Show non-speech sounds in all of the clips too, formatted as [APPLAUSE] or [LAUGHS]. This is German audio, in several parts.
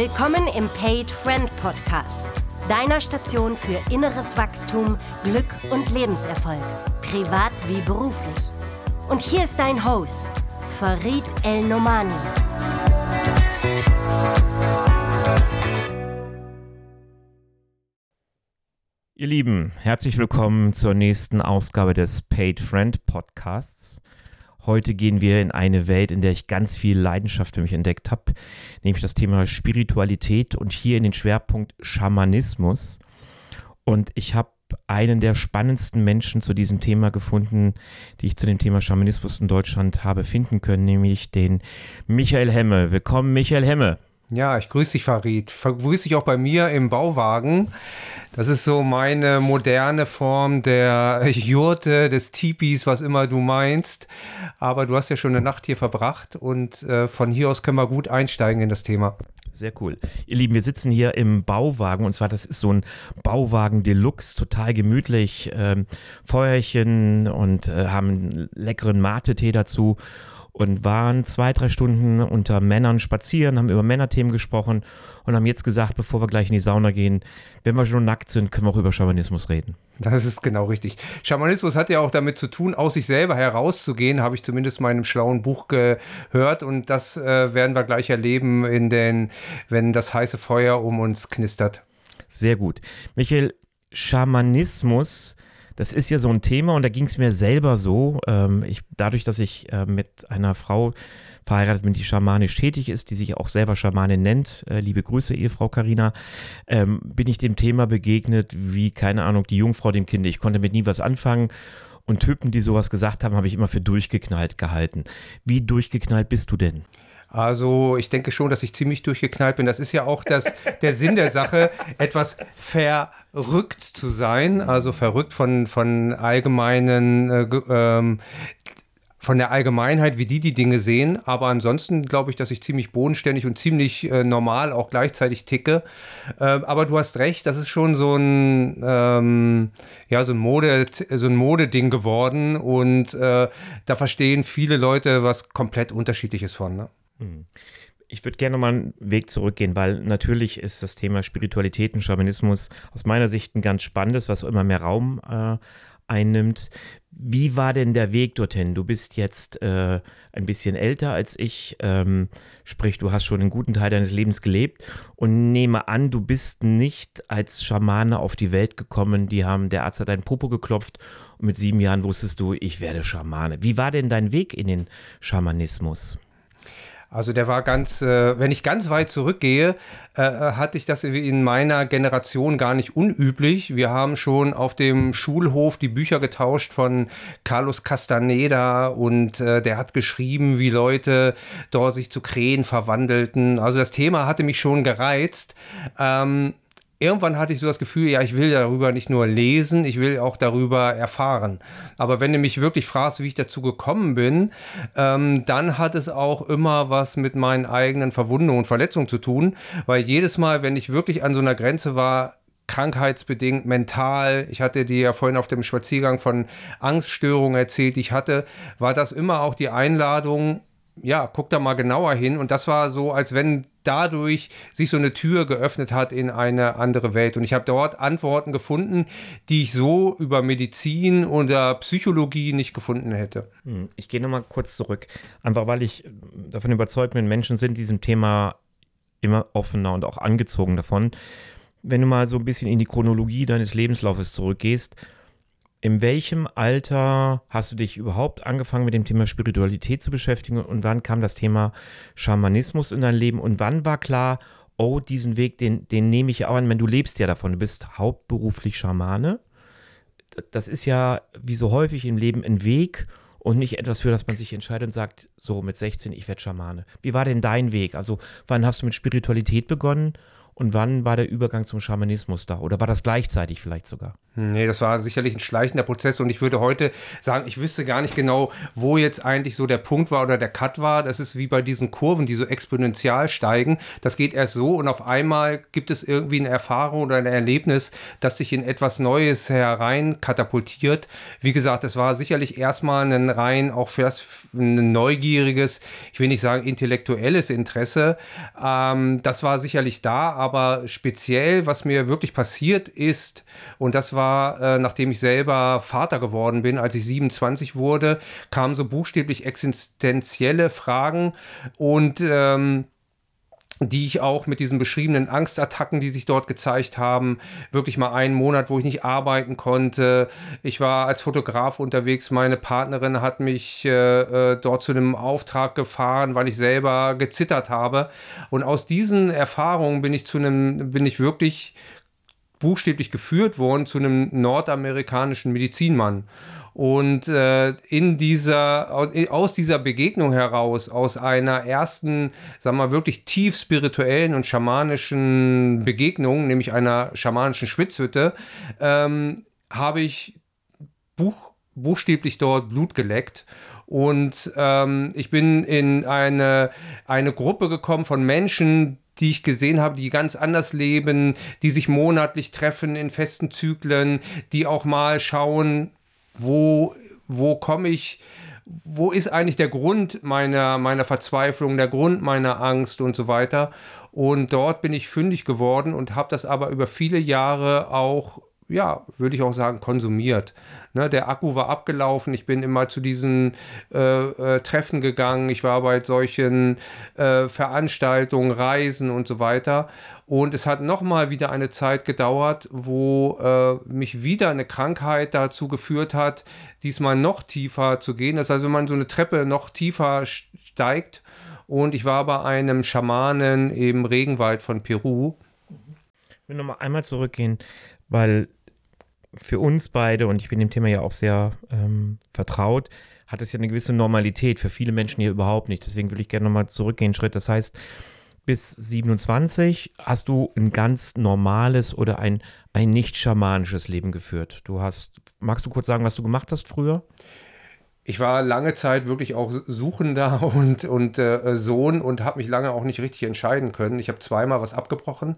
Willkommen im Paid Friend Podcast, deiner Station für inneres Wachstum, Glück und Lebenserfolg, privat wie beruflich. Und hier ist dein Host, Farid El Nomani. Ihr Lieben, herzlich willkommen zur nächsten Ausgabe des Paid Friend Podcasts. Heute gehen wir in eine Welt, in der ich ganz viel Leidenschaft für mich entdeckt habe, nämlich das Thema Spiritualität und hier in den Schwerpunkt Schamanismus. Und ich habe einen der spannendsten Menschen zu diesem Thema gefunden, die ich zu dem Thema Schamanismus in Deutschland habe finden können, nämlich den Michael Hemme. Willkommen, Michael Hemme. Ja, ich grüße dich, Farid. Grüße dich auch bei mir im Bauwagen. Das ist so meine moderne Form der [LAUGHS] Jurte, des Tipis, was immer du meinst. Aber du hast ja schon eine Nacht hier verbracht und äh, von hier aus können wir gut einsteigen in das Thema. Sehr cool. Ihr Lieben, wir sitzen hier im Bauwagen und zwar, das ist so ein Bauwagen Deluxe, total gemütlich, ähm, Feuerchen und äh, haben einen leckeren Mate-Tee dazu und waren zwei, drei Stunden unter Männern spazieren, haben über Männerthemen gesprochen und haben jetzt gesagt, bevor wir gleich in die Sauna gehen, wenn wir schon nackt sind, können wir auch über Schamanismus reden. Das ist genau richtig. Schamanismus hat ja auch damit zu tun, aus sich selber herauszugehen, habe ich zumindest in meinem schlauen Buch gehört und das äh, werden wir gleich erleben, in den, wenn das heiße Feuer um uns knistert. Sehr gut. Michael, Schamanismus das ist ja so ein Thema und da ging es mir selber so. Ähm, ich, dadurch, dass ich äh, mit einer Frau verheiratet bin, die schamanisch tätig ist, die sich auch selber Schamanin nennt, äh, liebe Grüße, Ehefrau Karina, ähm, bin ich dem Thema begegnet wie, keine Ahnung, die Jungfrau dem Kind. Ich konnte mit nie was anfangen. Und Typen, die sowas gesagt haben, habe ich immer für durchgeknallt gehalten. Wie durchgeknallt bist du denn? Also ich denke schon, dass ich ziemlich durchgeknallt bin. Das ist ja auch das, der Sinn der Sache, [LAUGHS] etwas verrückt zu sein. Also verrückt von, von allgemeinen äh, ähm, von der Allgemeinheit, wie die die Dinge sehen. Aber ansonsten glaube ich, dass ich ziemlich bodenständig und ziemlich äh, normal auch gleichzeitig ticke. Äh, aber du hast recht, das ist schon so ein, ähm, ja, so ein Mode, so ein Modeding geworden und äh, da verstehen viele Leute was komplett unterschiedliches von. Ne? Ich würde gerne mal einen Weg zurückgehen, weil natürlich ist das Thema Spiritualität und Schamanismus aus meiner Sicht ein ganz spannendes, was immer mehr Raum äh, einnimmt. Wie war denn der Weg dorthin? Du bist jetzt äh, ein bisschen älter als ich, ähm, sprich, du hast schon einen guten Teil deines Lebens gelebt und nehme an, du bist nicht als Schamane auf die Welt gekommen. Die haben, der Arzt hat deinen Popo geklopft und mit sieben Jahren wusstest du, ich werde Schamane. Wie war denn dein Weg in den Schamanismus? Also der war ganz, äh, wenn ich ganz weit zurückgehe, äh, hatte ich das in meiner Generation gar nicht unüblich. Wir haben schon auf dem Schulhof die Bücher getauscht von Carlos Castaneda und äh, der hat geschrieben, wie Leute dort sich zu Krähen verwandelten. Also das Thema hatte mich schon gereizt. Ähm, irgendwann hatte ich so das Gefühl, ja, ich will darüber nicht nur lesen, ich will auch darüber erfahren. Aber wenn du mich wirklich fragst, wie ich dazu gekommen bin, ähm, dann hat es auch immer was mit meinen eigenen Verwundungen und Verletzungen zu tun, weil jedes Mal, wenn ich wirklich an so einer Grenze war, krankheitsbedingt, mental. Ich hatte dir ja vorhin auf dem Spaziergang von Angststörungen erzählt, ich hatte, war das immer auch die Einladung, ja, guck da mal genauer hin. Und das war so, als wenn dadurch sich so eine Tür geöffnet hat in eine andere Welt. Und ich habe dort Antworten gefunden, die ich so über Medizin oder Psychologie nicht gefunden hätte. Hm, ich gehe nochmal kurz zurück. Einfach weil ich davon überzeugt bin, Menschen sind diesem Thema immer offener und auch angezogen davon. Wenn du mal so ein bisschen in die Chronologie deines Lebenslaufes zurückgehst, in welchem Alter hast du dich überhaupt angefangen mit dem Thema Spiritualität zu beschäftigen und wann kam das Thema Schamanismus in dein Leben und wann war klar, oh, diesen Weg, den, den nehme ich auch an, wenn du lebst ja davon, du bist hauptberuflich Schamane. Das ist ja wie so häufig im Leben ein Weg und nicht etwas, für das man sich entscheidet und sagt, so mit 16, ich werde Schamane. Wie war denn dein Weg? Also wann hast du mit Spiritualität begonnen und wann war der Übergang zum Schamanismus da? Oder war das gleichzeitig vielleicht sogar? Nee, das war sicherlich ein schleichender Prozess und ich würde heute sagen, ich wüsste gar nicht genau, wo jetzt eigentlich so der Punkt war oder der Cut war. Das ist wie bei diesen Kurven, die so exponentiell steigen. Das geht erst so und auf einmal gibt es irgendwie eine Erfahrung oder ein Erlebnis, das sich in etwas Neues herein katapultiert. Wie gesagt, es war sicherlich erstmal ein rein auch für ein neugieriges, ich will nicht sagen intellektuelles Interesse. Ähm, das war sicherlich da, aber speziell, was mir wirklich passiert ist, und das war war, äh, nachdem ich selber Vater geworden bin, als ich 27 wurde, kamen so buchstäblich existenzielle Fragen. Und ähm, die ich auch mit diesen beschriebenen Angstattacken, die sich dort gezeigt haben, wirklich mal einen Monat, wo ich nicht arbeiten konnte. Ich war als Fotograf unterwegs. Meine Partnerin hat mich äh, äh dort zu einem Auftrag gefahren, weil ich selber gezittert habe. Und aus diesen Erfahrungen bin ich zu einem, bin ich wirklich buchstäblich geführt worden zu einem nordamerikanischen Medizinmann. Und äh, in dieser, aus dieser Begegnung heraus, aus einer ersten, sagen wir mal, wirklich tief spirituellen und schamanischen Begegnung, nämlich einer schamanischen Schwitzhütte, ähm, habe ich Buch, buchstäblich dort Blut geleckt. Und ähm, ich bin in eine, eine Gruppe gekommen von Menschen, die ich gesehen habe, die ganz anders leben, die sich monatlich treffen in festen Zyklen, die auch mal schauen, wo, wo komme ich, wo ist eigentlich der Grund meiner, meiner Verzweiflung, der Grund meiner Angst und so weiter. Und dort bin ich fündig geworden und habe das aber über viele Jahre auch ja, würde ich auch sagen, konsumiert. Ne, der Akku war abgelaufen, ich bin immer zu diesen äh, äh, Treffen gegangen, ich war bei solchen äh, Veranstaltungen, Reisen und so weiter. Und es hat nochmal wieder eine Zeit gedauert, wo äh, mich wieder eine Krankheit dazu geführt hat, diesmal noch tiefer zu gehen. Das heißt, wenn man so eine Treppe noch tiefer steigt. Und ich war bei einem Schamanen im Regenwald von Peru. Ich will nochmal einmal zurückgehen, weil für uns beide, und ich bin dem Thema ja auch sehr ähm, vertraut, hat es ja eine gewisse Normalität, für viele Menschen hier überhaupt nicht. Deswegen würde ich gerne nochmal zurückgehen, einen Schritt. Das heißt, bis 27 hast du ein ganz normales oder ein, ein nicht schamanisches Leben geführt. Du hast, magst du kurz sagen, was du gemacht hast früher? ich war lange Zeit wirklich auch Suchender [LAUGHS] und, und äh, Sohn und habe mich lange auch nicht richtig entscheiden können. Ich habe zweimal was abgebrochen.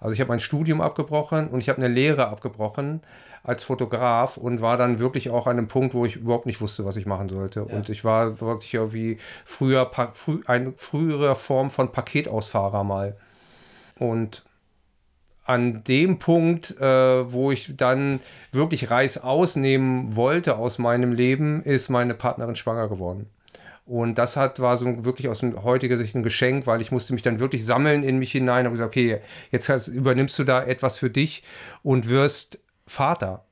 Also ich habe mein Studium abgebrochen und ich habe eine Lehre abgebrochen als Fotograf und war dann wirklich auch an einem Punkt, wo ich überhaupt nicht wusste, was ich machen sollte. Ja. Und ich war wirklich irgendwie früher früh, eine frühere Form von Paketausfahrer mal. Und an dem Punkt, äh, wo ich dann wirklich Reis ausnehmen wollte aus meinem Leben, ist meine Partnerin schwanger geworden. Und das hat, war so wirklich aus heutiger Sicht ein Geschenk, weil ich musste mich dann wirklich sammeln in mich hinein und gesagt, okay, jetzt hast, übernimmst du da etwas für dich und wirst Vater.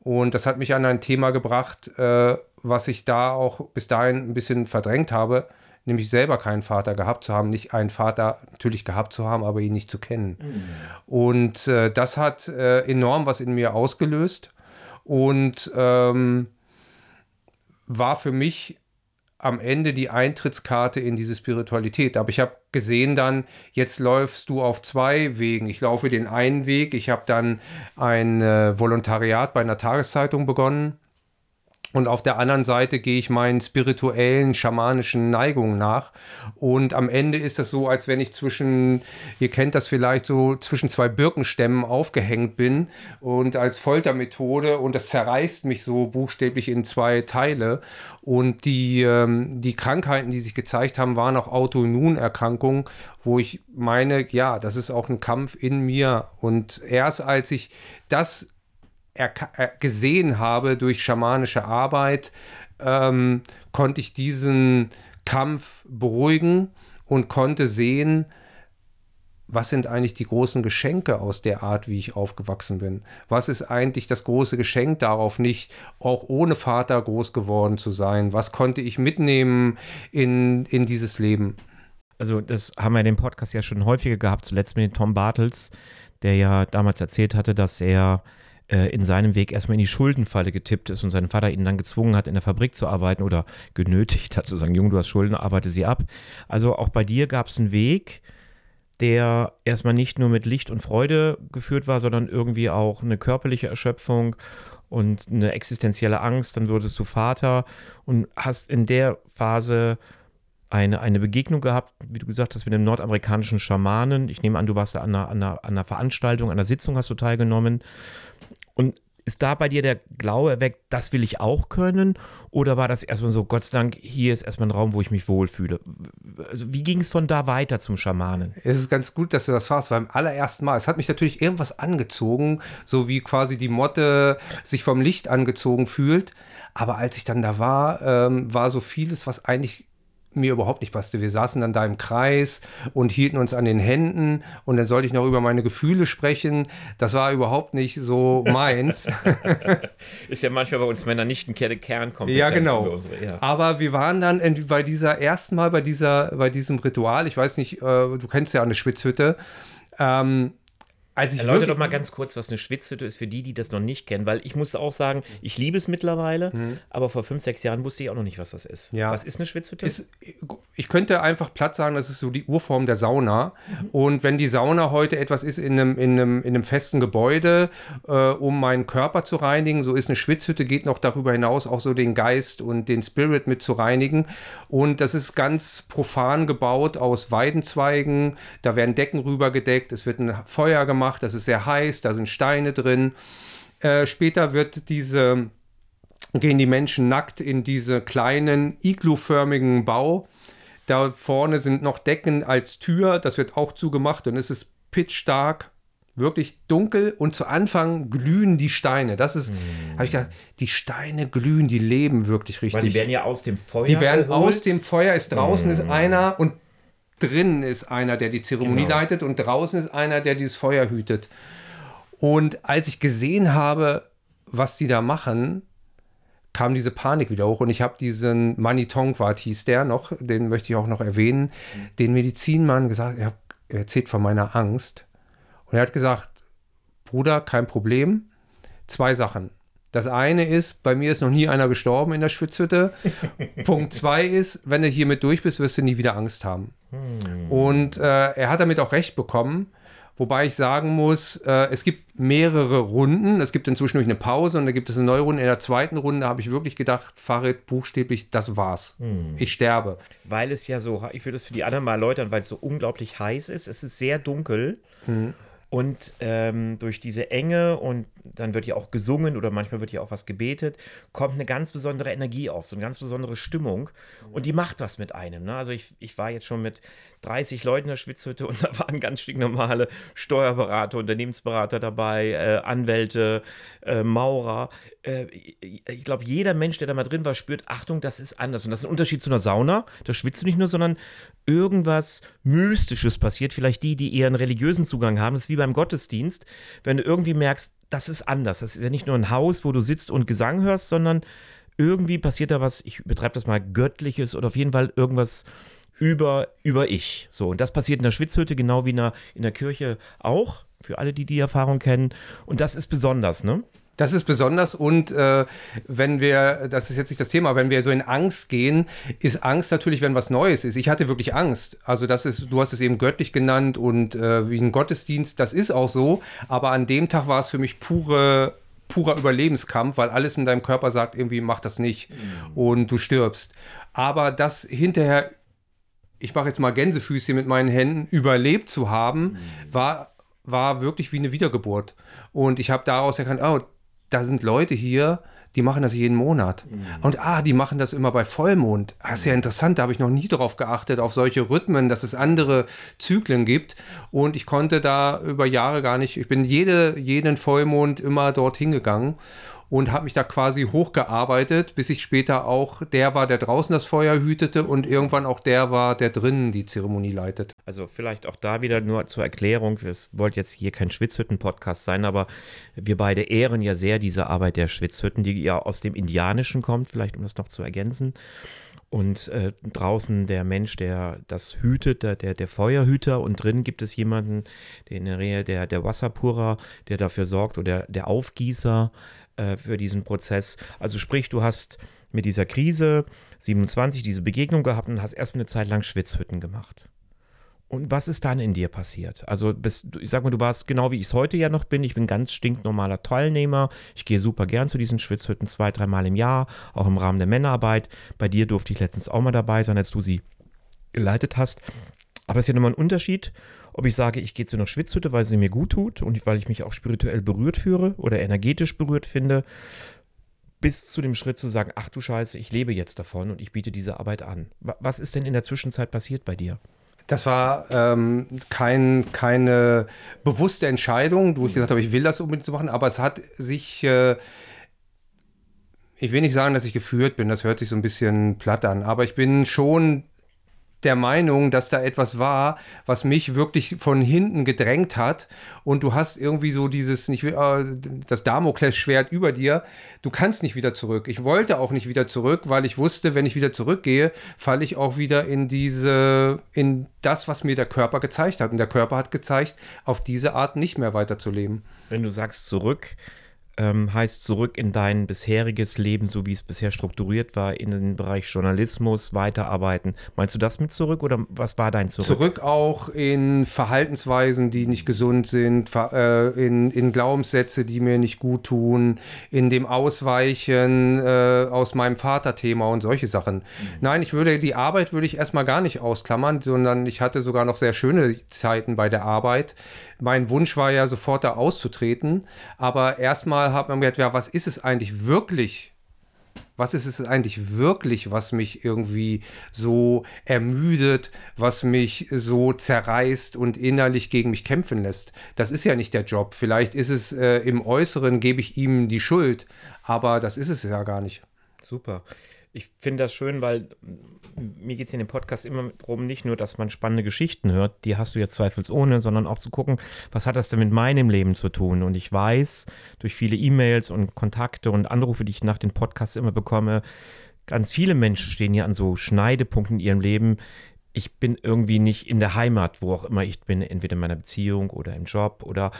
Und das hat mich an ein Thema gebracht, äh, was ich da auch bis dahin ein bisschen verdrängt habe nämlich selber keinen Vater gehabt zu haben, nicht einen Vater natürlich gehabt zu haben, aber ihn nicht zu kennen. Mhm. Und äh, das hat äh, enorm was in mir ausgelöst und ähm, war für mich am Ende die Eintrittskarte in diese Spiritualität. Aber ich habe gesehen dann, jetzt läufst du auf zwei Wegen. Ich laufe den einen Weg. Ich habe dann ein äh, Volontariat bei einer Tageszeitung begonnen und auf der anderen Seite gehe ich meinen spirituellen, schamanischen Neigungen nach. Und am Ende ist es so, als wenn ich zwischen, ihr kennt das vielleicht so, zwischen zwei Birkenstämmen aufgehängt bin und als Foltermethode und das zerreißt mich so buchstäblich in zwei Teile. Und die, ähm, die Krankheiten, die sich gezeigt haben, waren auch Autoimmunerkrankungen, wo ich meine, ja, das ist auch ein Kampf in mir. Und erst als ich das gesehen habe durch schamanische Arbeit, ähm, konnte ich diesen Kampf beruhigen und konnte sehen, was sind eigentlich die großen Geschenke aus der Art, wie ich aufgewachsen bin? Was ist eigentlich das große Geschenk darauf, nicht auch ohne Vater groß geworden zu sein? Was konnte ich mitnehmen in, in dieses Leben? Also, das haben wir in dem Podcast ja schon häufiger gehabt, zuletzt mit Tom Bartels, der ja damals erzählt hatte, dass er äh, in seinem Weg erstmal in die Schuldenfalle getippt ist und sein Vater ihn dann gezwungen hat, in der Fabrik zu arbeiten oder genötigt hat zu sagen, Junge, du hast Schulden, arbeite sie ab. Also auch bei dir gab es einen Weg, der erstmal nicht nur mit Licht und Freude geführt war, sondern irgendwie auch eine körperliche Erschöpfung und eine existenzielle Angst. Dann wurdest du Vater und hast in der Phase eine, eine Begegnung gehabt, wie du gesagt hast, mit einem nordamerikanischen Schamanen. Ich nehme an, du warst an einer, an einer, an einer Veranstaltung, an einer Sitzung hast du teilgenommen. Und ist da bei dir der Glaube erweckt, das will ich auch können? Oder war das erstmal so, Gott sei Dank, hier ist erstmal ein Raum, wo ich mich wohlfühle? Also wie ging es von da weiter zum Schamanen? Es ist ganz gut, dass du das fragst, weil beim allerersten Mal, es hat mich natürlich irgendwas angezogen, so wie quasi die Motte sich vom Licht angezogen fühlt. Aber als ich dann da war, ähm, war so vieles, was eigentlich mir überhaupt nicht passte. Wir saßen dann da im Kreis und hielten uns an den Händen und dann sollte ich noch über meine Gefühle sprechen. Das war überhaupt nicht so meins. [LAUGHS] Ist ja manchmal bei uns Männern nicht ein Kernkompetenz. Ja, genau. Unsere, ja. Aber wir waren dann bei dieser ersten Mal bei dieser, bei diesem Ritual, ich weiß nicht, äh, du kennst ja eine Schwitzhütte, ähm, als ich Erläuter doch mal ganz kurz, was eine Schwitzhütte ist für die, die das noch nicht kennen, weil ich musste auch sagen, ich liebe es mittlerweile, mhm. aber vor fünf, sechs Jahren wusste ich auch noch nicht, was das ist. Ja. Was ist eine Schwitzhütte? Ist, ich könnte einfach platt sagen, das ist so die Urform der Sauna. Mhm. Und wenn die Sauna heute etwas ist in einem, in einem, in einem festen Gebäude, äh, um meinen Körper zu reinigen, so ist eine Schwitzhütte, geht noch darüber hinaus, auch so den Geist und den Spirit mit zu reinigen. Und das ist ganz profan gebaut aus Weidenzweigen, da werden Decken rübergedeckt, es wird ein Feuer gemacht gemacht, das ist sehr heiß, da sind Steine drin. Äh, später wird diese, gehen die Menschen nackt in diese kleinen igluförmigen Bau. Da vorne sind noch Decken als Tür, das wird auch zugemacht und es ist pitchstark wirklich dunkel und zu Anfang glühen die Steine. Das ist, mm. habe ich gedacht, die Steine glühen, die leben wirklich richtig. Weil die werden ja aus dem Feuer. Die werden geholt. aus dem Feuer, ist draußen mm. ist einer und drin ist einer, der die Zeremonie genau. leitet und draußen ist einer, der dieses Feuer hütet. Und als ich gesehen habe, was die da machen, kam diese Panik wieder hoch und ich habe diesen Mani Tongwart hieß der noch, den möchte ich auch noch erwähnen, den Medizinmann gesagt, er erzählt von meiner Angst und er hat gesagt, Bruder, kein Problem, zwei Sachen. Das eine ist, bei mir ist noch nie einer gestorben in der Schwitzhütte. [LAUGHS] Punkt zwei ist, wenn du hiermit durch bist, wirst du nie wieder Angst haben. Hm. Und äh, er hat damit auch recht bekommen. Wobei ich sagen muss, äh, es gibt mehrere Runden. Es gibt inzwischen eine Pause und da gibt es eine neue Runde. In der zweiten Runde habe ich wirklich gedacht, Farid, buchstäblich, das war's. Hm. Ich sterbe. Weil es ja so, ich würde es für die anderen mal erläutern, weil es so unglaublich heiß ist. Es ist sehr dunkel. Hm. Und ähm, durch diese Enge und dann wird ja auch gesungen oder manchmal wird ja auch was gebetet, kommt eine ganz besondere Energie auf, so eine ganz besondere Stimmung. Und die macht was mit einem. Ne? Also ich, ich war jetzt schon mit 30 Leuten in der Schwitzhütte und [LAUGHS] da waren ganz stinknormale Steuerberater, Unternehmensberater dabei, äh, Anwälte, äh, Maurer. Äh, ich glaube, jeder Mensch, der da mal drin war, spürt, Achtung, das ist anders. Und das ist ein Unterschied zu einer Sauna. Da schwitzt du nicht nur, sondern irgendwas Mystisches passiert. Vielleicht die, die eher einen religiösen Zugang haben. Das ist wie beim Gottesdienst. Wenn du irgendwie merkst, das ist anders. Das ist ja nicht nur ein Haus, wo du sitzt und Gesang hörst, sondern irgendwie passiert da was, ich betreibe das mal, Göttliches oder auf jeden Fall irgendwas über, über ich. So, und das passiert in der Schwitzhütte, genau wie in der, in der Kirche auch, für alle, die die Erfahrung kennen. Und das ist besonders, ne? Das ist besonders und äh, wenn wir, das ist jetzt nicht das Thema, wenn wir so in Angst gehen, ist Angst natürlich, wenn was Neues ist. Ich hatte wirklich Angst. Also das ist, du hast es eben göttlich genannt und äh, wie ein Gottesdienst, das ist auch so. Aber an dem Tag war es für mich pure purer Überlebenskampf, weil alles in deinem Körper sagt, irgendwie mach das nicht mhm. und du stirbst. Aber das hinterher ich mache jetzt mal Gänsefüßchen mit meinen Händen, überlebt zu haben, mhm. war, war wirklich wie eine Wiedergeburt. Und ich habe daraus erkannt, oh, da sind Leute hier, die machen das jeden Monat. Mhm. Und ah, die machen das immer bei Vollmond. Das ist ja interessant, da habe ich noch nie darauf geachtet, auf solche Rhythmen, dass es andere Zyklen gibt. Und ich konnte da über Jahre gar nicht, ich bin jede, jeden Vollmond immer dorthin gegangen und habe mich da quasi hochgearbeitet, bis ich später auch der war, der draußen das Feuer hütete und irgendwann auch der war, der drinnen die Zeremonie leitet. Also vielleicht auch da wieder nur zur Erklärung, es wollte jetzt hier kein Schwitzhütten-Podcast sein, aber wir beide ehren ja sehr diese Arbeit der Schwitzhütten, die ja aus dem Indianischen kommt, vielleicht um das noch zu ergänzen. Und äh, draußen der Mensch, der das hütet, der, der, der Feuerhüter und drin gibt es jemanden, der in der Nähe der, der Wasserpurer, der dafür sorgt oder der, der Aufgießer, äh, für diesen Prozess. Also sprich, du hast mit dieser Krise 27 diese Begegnung gehabt und hast erstmal eine Zeit lang Schwitzhütten gemacht. Und was ist dann in dir passiert? Also, bist, ich sag mal, du warst genau wie ich es heute ja noch bin. Ich bin ganz stinknormaler Teilnehmer. Ich gehe super gern zu diesen Schwitzhütten zwei, dreimal im Jahr, auch im Rahmen der Männerarbeit. Bei dir durfte ich letztens auch mal dabei sein, als du sie geleitet hast. Aber es ist ja nochmal ein Unterschied, ob ich sage, ich gehe zu einer Schwitzhütte, weil sie mir gut tut und weil ich mich auch spirituell berührt führe oder energetisch berührt finde, bis zu dem Schritt zu sagen, ach du Scheiße, ich lebe jetzt davon und ich biete diese Arbeit an. Was ist denn in der Zwischenzeit passiert bei dir? Das war ähm, kein, keine bewusste Entscheidung, wo ich gesagt habe, ich will das unbedingt machen, aber es hat sich, äh, ich will nicht sagen, dass ich geführt bin, das hört sich so ein bisschen platt an, aber ich bin schon der Meinung, dass da etwas war, was mich wirklich von hinten gedrängt hat und du hast irgendwie so dieses, nicht, äh, das Damoklesschwert über dir, du kannst nicht wieder zurück. Ich wollte auch nicht wieder zurück, weil ich wusste, wenn ich wieder zurückgehe, falle ich auch wieder in diese, in das, was mir der Körper gezeigt hat. Und der Körper hat gezeigt, auf diese Art nicht mehr weiterzuleben. Wenn du sagst zurück, ähm, heißt zurück in dein bisheriges Leben, so wie es bisher strukturiert war, in den Bereich Journalismus weiterarbeiten. Meinst du das mit zurück oder was war dein Zurück? Zurück auch in Verhaltensweisen, die nicht gesund sind, äh, in, in Glaubenssätze, die mir nicht gut tun, in dem Ausweichen äh, aus meinem Vaterthema und solche Sachen. Mhm. Nein, ich würde die Arbeit würde ich erstmal gar nicht ausklammern, sondern ich hatte sogar noch sehr schöne Zeiten bei der Arbeit. Mein Wunsch war ja sofort da auszutreten, aber erstmal Mal hat man gedacht, ja, was ist es eigentlich wirklich? Was ist es eigentlich wirklich, was mich irgendwie so ermüdet, was mich so zerreißt und innerlich gegen mich kämpfen lässt? Das ist ja nicht der Job. Vielleicht ist es äh, im Äußeren, gebe ich ihm die Schuld, aber das ist es ja gar nicht. Super. Ich finde das schön, weil mir geht es in dem Podcast immer darum, nicht nur, dass man spannende Geschichten hört, die hast du jetzt zweifelsohne, sondern auch zu gucken, was hat das denn mit meinem Leben zu tun? Und ich weiß durch viele E-Mails und Kontakte und Anrufe, die ich nach den Podcasts immer bekomme, ganz viele Menschen stehen hier an so Schneidepunkten in ihrem Leben. Ich bin irgendwie nicht in der Heimat, wo auch immer ich bin, entweder in meiner Beziehung oder im Job oder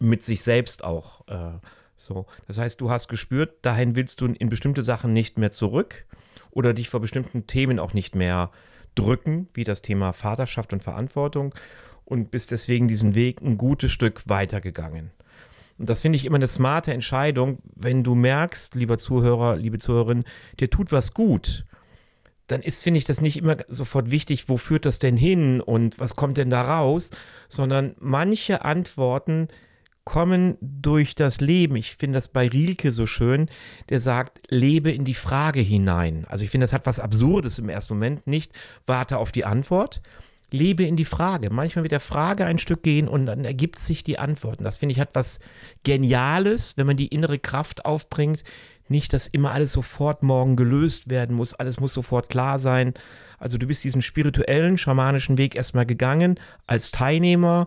mit sich selbst auch. Äh, so, das heißt, du hast gespürt, dahin willst du in bestimmte Sachen nicht mehr zurück oder dich vor bestimmten Themen auch nicht mehr drücken, wie das Thema Vaterschaft und Verantwortung und bist deswegen diesen Weg ein gutes Stück weitergegangen. Und das finde ich immer eine smarte Entscheidung, wenn du merkst, lieber Zuhörer, liebe Zuhörerin, dir tut was gut, dann ist, finde ich, das nicht immer sofort wichtig, wo führt das denn hin und was kommt denn da raus, sondern manche Antworten kommen durch das Leben. Ich finde das bei Rilke so schön, der sagt, lebe in die Frage hinein. Also ich finde, das hat was Absurdes im ersten Moment. Nicht warte auf die Antwort, lebe in die Frage. Manchmal mit der Frage ein Stück gehen und dann ergibt sich die Antwort. Und das finde ich hat was Geniales, wenn man die innere Kraft aufbringt. Nicht, dass immer alles sofort morgen gelöst werden muss, alles muss sofort klar sein. Also du bist diesen spirituellen, schamanischen Weg erstmal gegangen als Teilnehmer,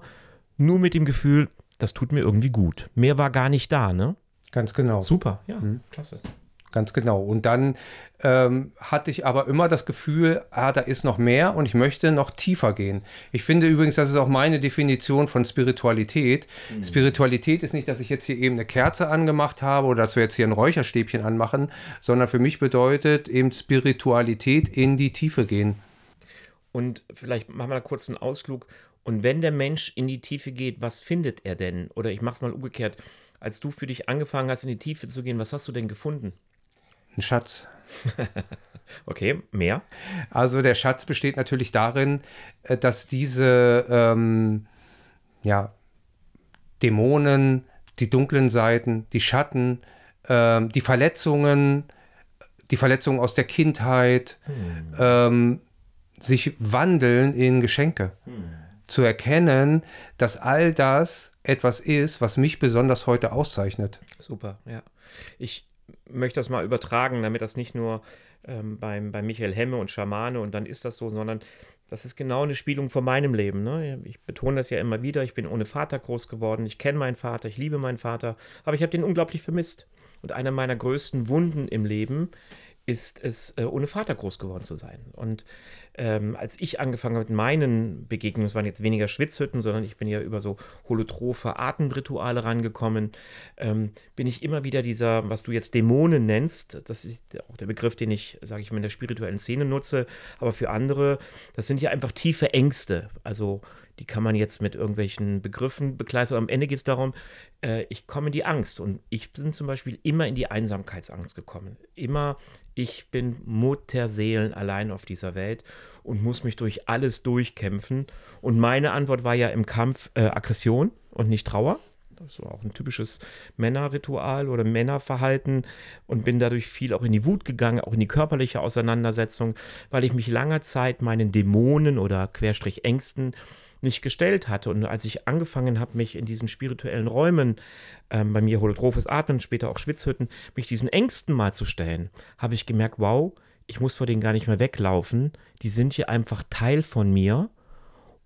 nur mit dem Gefühl, das tut mir irgendwie gut. Mehr war gar nicht da, ne? Ganz genau. Super, ja, mhm. klasse. Ganz genau. Und dann ähm, hatte ich aber immer das Gefühl, ah, da ist noch mehr und ich möchte noch tiefer gehen. Ich finde übrigens, das ist auch meine Definition von Spiritualität. Mhm. Spiritualität ist nicht, dass ich jetzt hier eben eine Kerze angemacht habe oder dass wir jetzt hier ein Räucherstäbchen anmachen, sondern für mich bedeutet eben Spiritualität in die Tiefe gehen. Und vielleicht machen wir da kurz einen Ausflug und wenn der Mensch in die Tiefe geht, was findet er denn? Oder ich mach's mal umgekehrt. Als du für dich angefangen hast, in die Tiefe zu gehen, was hast du denn gefunden? Ein Schatz. [LAUGHS] okay, mehr? Also der Schatz besteht natürlich darin, äh, dass diese ähm, ja, Dämonen, die dunklen Seiten, die Schatten, ähm, die Verletzungen, die Verletzungen aus der Kindheit, hm. ähm, sich wandeln in Geschenke. Hm zu erkennen, dass all das etwas ist, was mich besonders heute auszeichnet. Super, ja. Ich möchte das mal übertragen, damit das nicht nur ähm, beim, bei Michael Hemme und Schamane und dann ist das so, sondern das ist genau eine Spielung von meinem Leben. Ne? Ich betone das ja immer wieder, ich bin ohne Vater groß geworden, ich kenne meinen Vater, ich liebe meinen Vater, aber ich habe den unglaublich vermisst. Und einer meiner größten Wunden im Leben ist es, äh, ohne Vater groß geworden zu sein. Und ähm, als ich angefangen habe mit meinen Begegnungen, es waren jetzt weniger Schwitzhütten, sondern ich bin ja über so holotrophe Atemrituale rangekommen, ähm, bin ich immer wieder dieser, was du jetzt Dämonen nennst, das ist auch der Begriff, den ich, sage ich mal, in der spirituellen Szene nutze, aber für andere, das sind ja einfach tiefe Ängste. Also die kann man jetzt mit irgendwelchen Begriffen bekleistern. Am Ende geht es darum, äh, ich komme in die Angst. Und ich bin zum Beispiel immer in die Einsamkeitsangst gekommen. Immer, ich bin Mutterseelen allein auf dieser Welt und muss mich durch alles durchkämpfen. Und meine Antwort war ja im Kampf äh, Aggression und nicht Trauer. Ist auch ein typisches Männerritual oder Männerverhalten und bin dadurch viel auch in die Wut gegangen, auch in die körperliche Auseinandersetzung, weil ich mich langer Zeit meinen Dämonen oder Querstrich Ängsten nicht gestellt hatte. Und als ich angefangen habe, mich in diesen spirituellen Räumen, ähm, bei mir holotrophes Atmen, später auch Schwitzhütten, mich diesen Ängsten mal zu stellen, habe ich gemerkt, wow, ich muss vor denen gar nicht mehr weglaufen. Die sind hier einfach Teil von mir.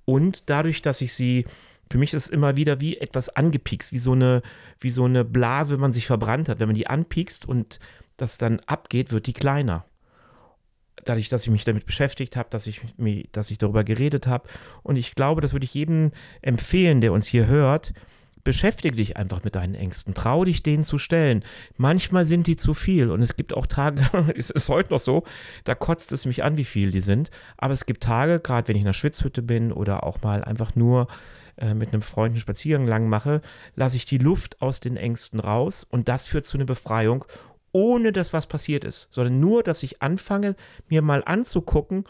Und dadurch, dass ich sie, für mich ist es immer wieder wie etwas angepikst, wie so eine, wie so eine Blase, wenn man sich verbrannt hat. Wenn man die anpiekst und das dann abgeht, wird die kleiner dadurch, dass ich mich damit beschäftigt habe, dass ich, dass ich darüber geredet habe. Und ich glaube, das würde ich jedem empfehlen, der uns hier hört. Beschäftige dich einfach mit deinen Ängsten. Trau dich, denen zu stellen. Manchmal sind die zu viel. Und es gibt auch Tage, [LAUGHS] es ist heute noch so, da kotzt es mich an, wie viel die sind. Aber es gibt Tage, gerade wenn ich in einer Schwitzhütte bin oder auch mal einfach nur äh, mit einem Freund einen Spaziergang lang mache, lasse ich die Luft aus den Ängsten raus und das führt zu einer Befreiung ohne dass was passiert ist, sondern nur, dass ich anfange, mir mal anzugucken,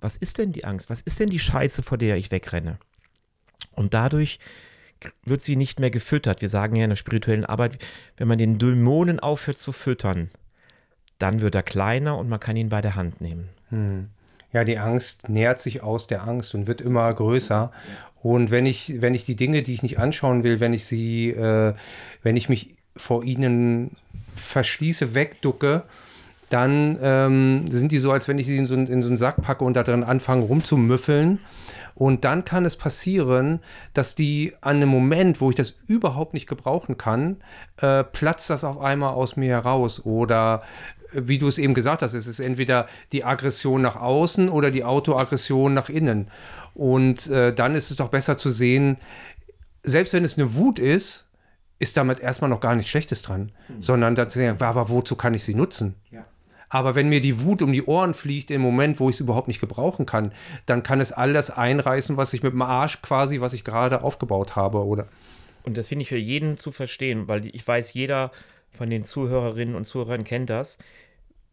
was ist denn die Angst? Was ist denn die Scheiße, vor der ich wegrenne? Und dadurch wird sie nicht mehr gefüttert. Wir sagen ja in der spirituellen Arbeit, wenn man den Dämonen aufhört zu füttern, dann wird er kleiner und man kann ihn bei der Hand nehmen. Hm. Ja, die Angst nähert sich aus der Angst und wird immer größer. Und wenn ich, wenn ich die Dinge, die ich nicht anschauen will, wenn ich sie, äh, wenn ich mich vor ihnen verschließe, wegducke, dann ähm, sind die so, als wenn ich sie in so, in so einen Sack packe und da drin anfange rumzumüffeln. Und dann kann es passieren, dass die an einem Moment, wo ich das überhaupt nicht gebrauchen kann, äh, platzt das auf einmal aus mir heraus. Oder wie du es eben gesagt hast, es ist entweder die Aggression nach außen oder die Autoaggression nach innen. Und äh, dann ist es doch besser zu sehen, selbst wenn es eine Wut ist, ist damit erstmal noch gar nichts Schlechtes dran, mhm. sondern dann zu sagen, aber wozu kann ich sie nutzen? Ja. Aber wenn mir die Wut um die Ohren fliegt im Moment, wo ich es überhaupt nicht gebrauchen kann, dann kann es all das einreißen, was ich mit dem Arsch quasi, was ich gerade aufgebaut habe, oder? Und das finde ich für jeden zu verstehen, weil ich weiß, jeder von den Zuhörerinnen und Zuhörern kennt das.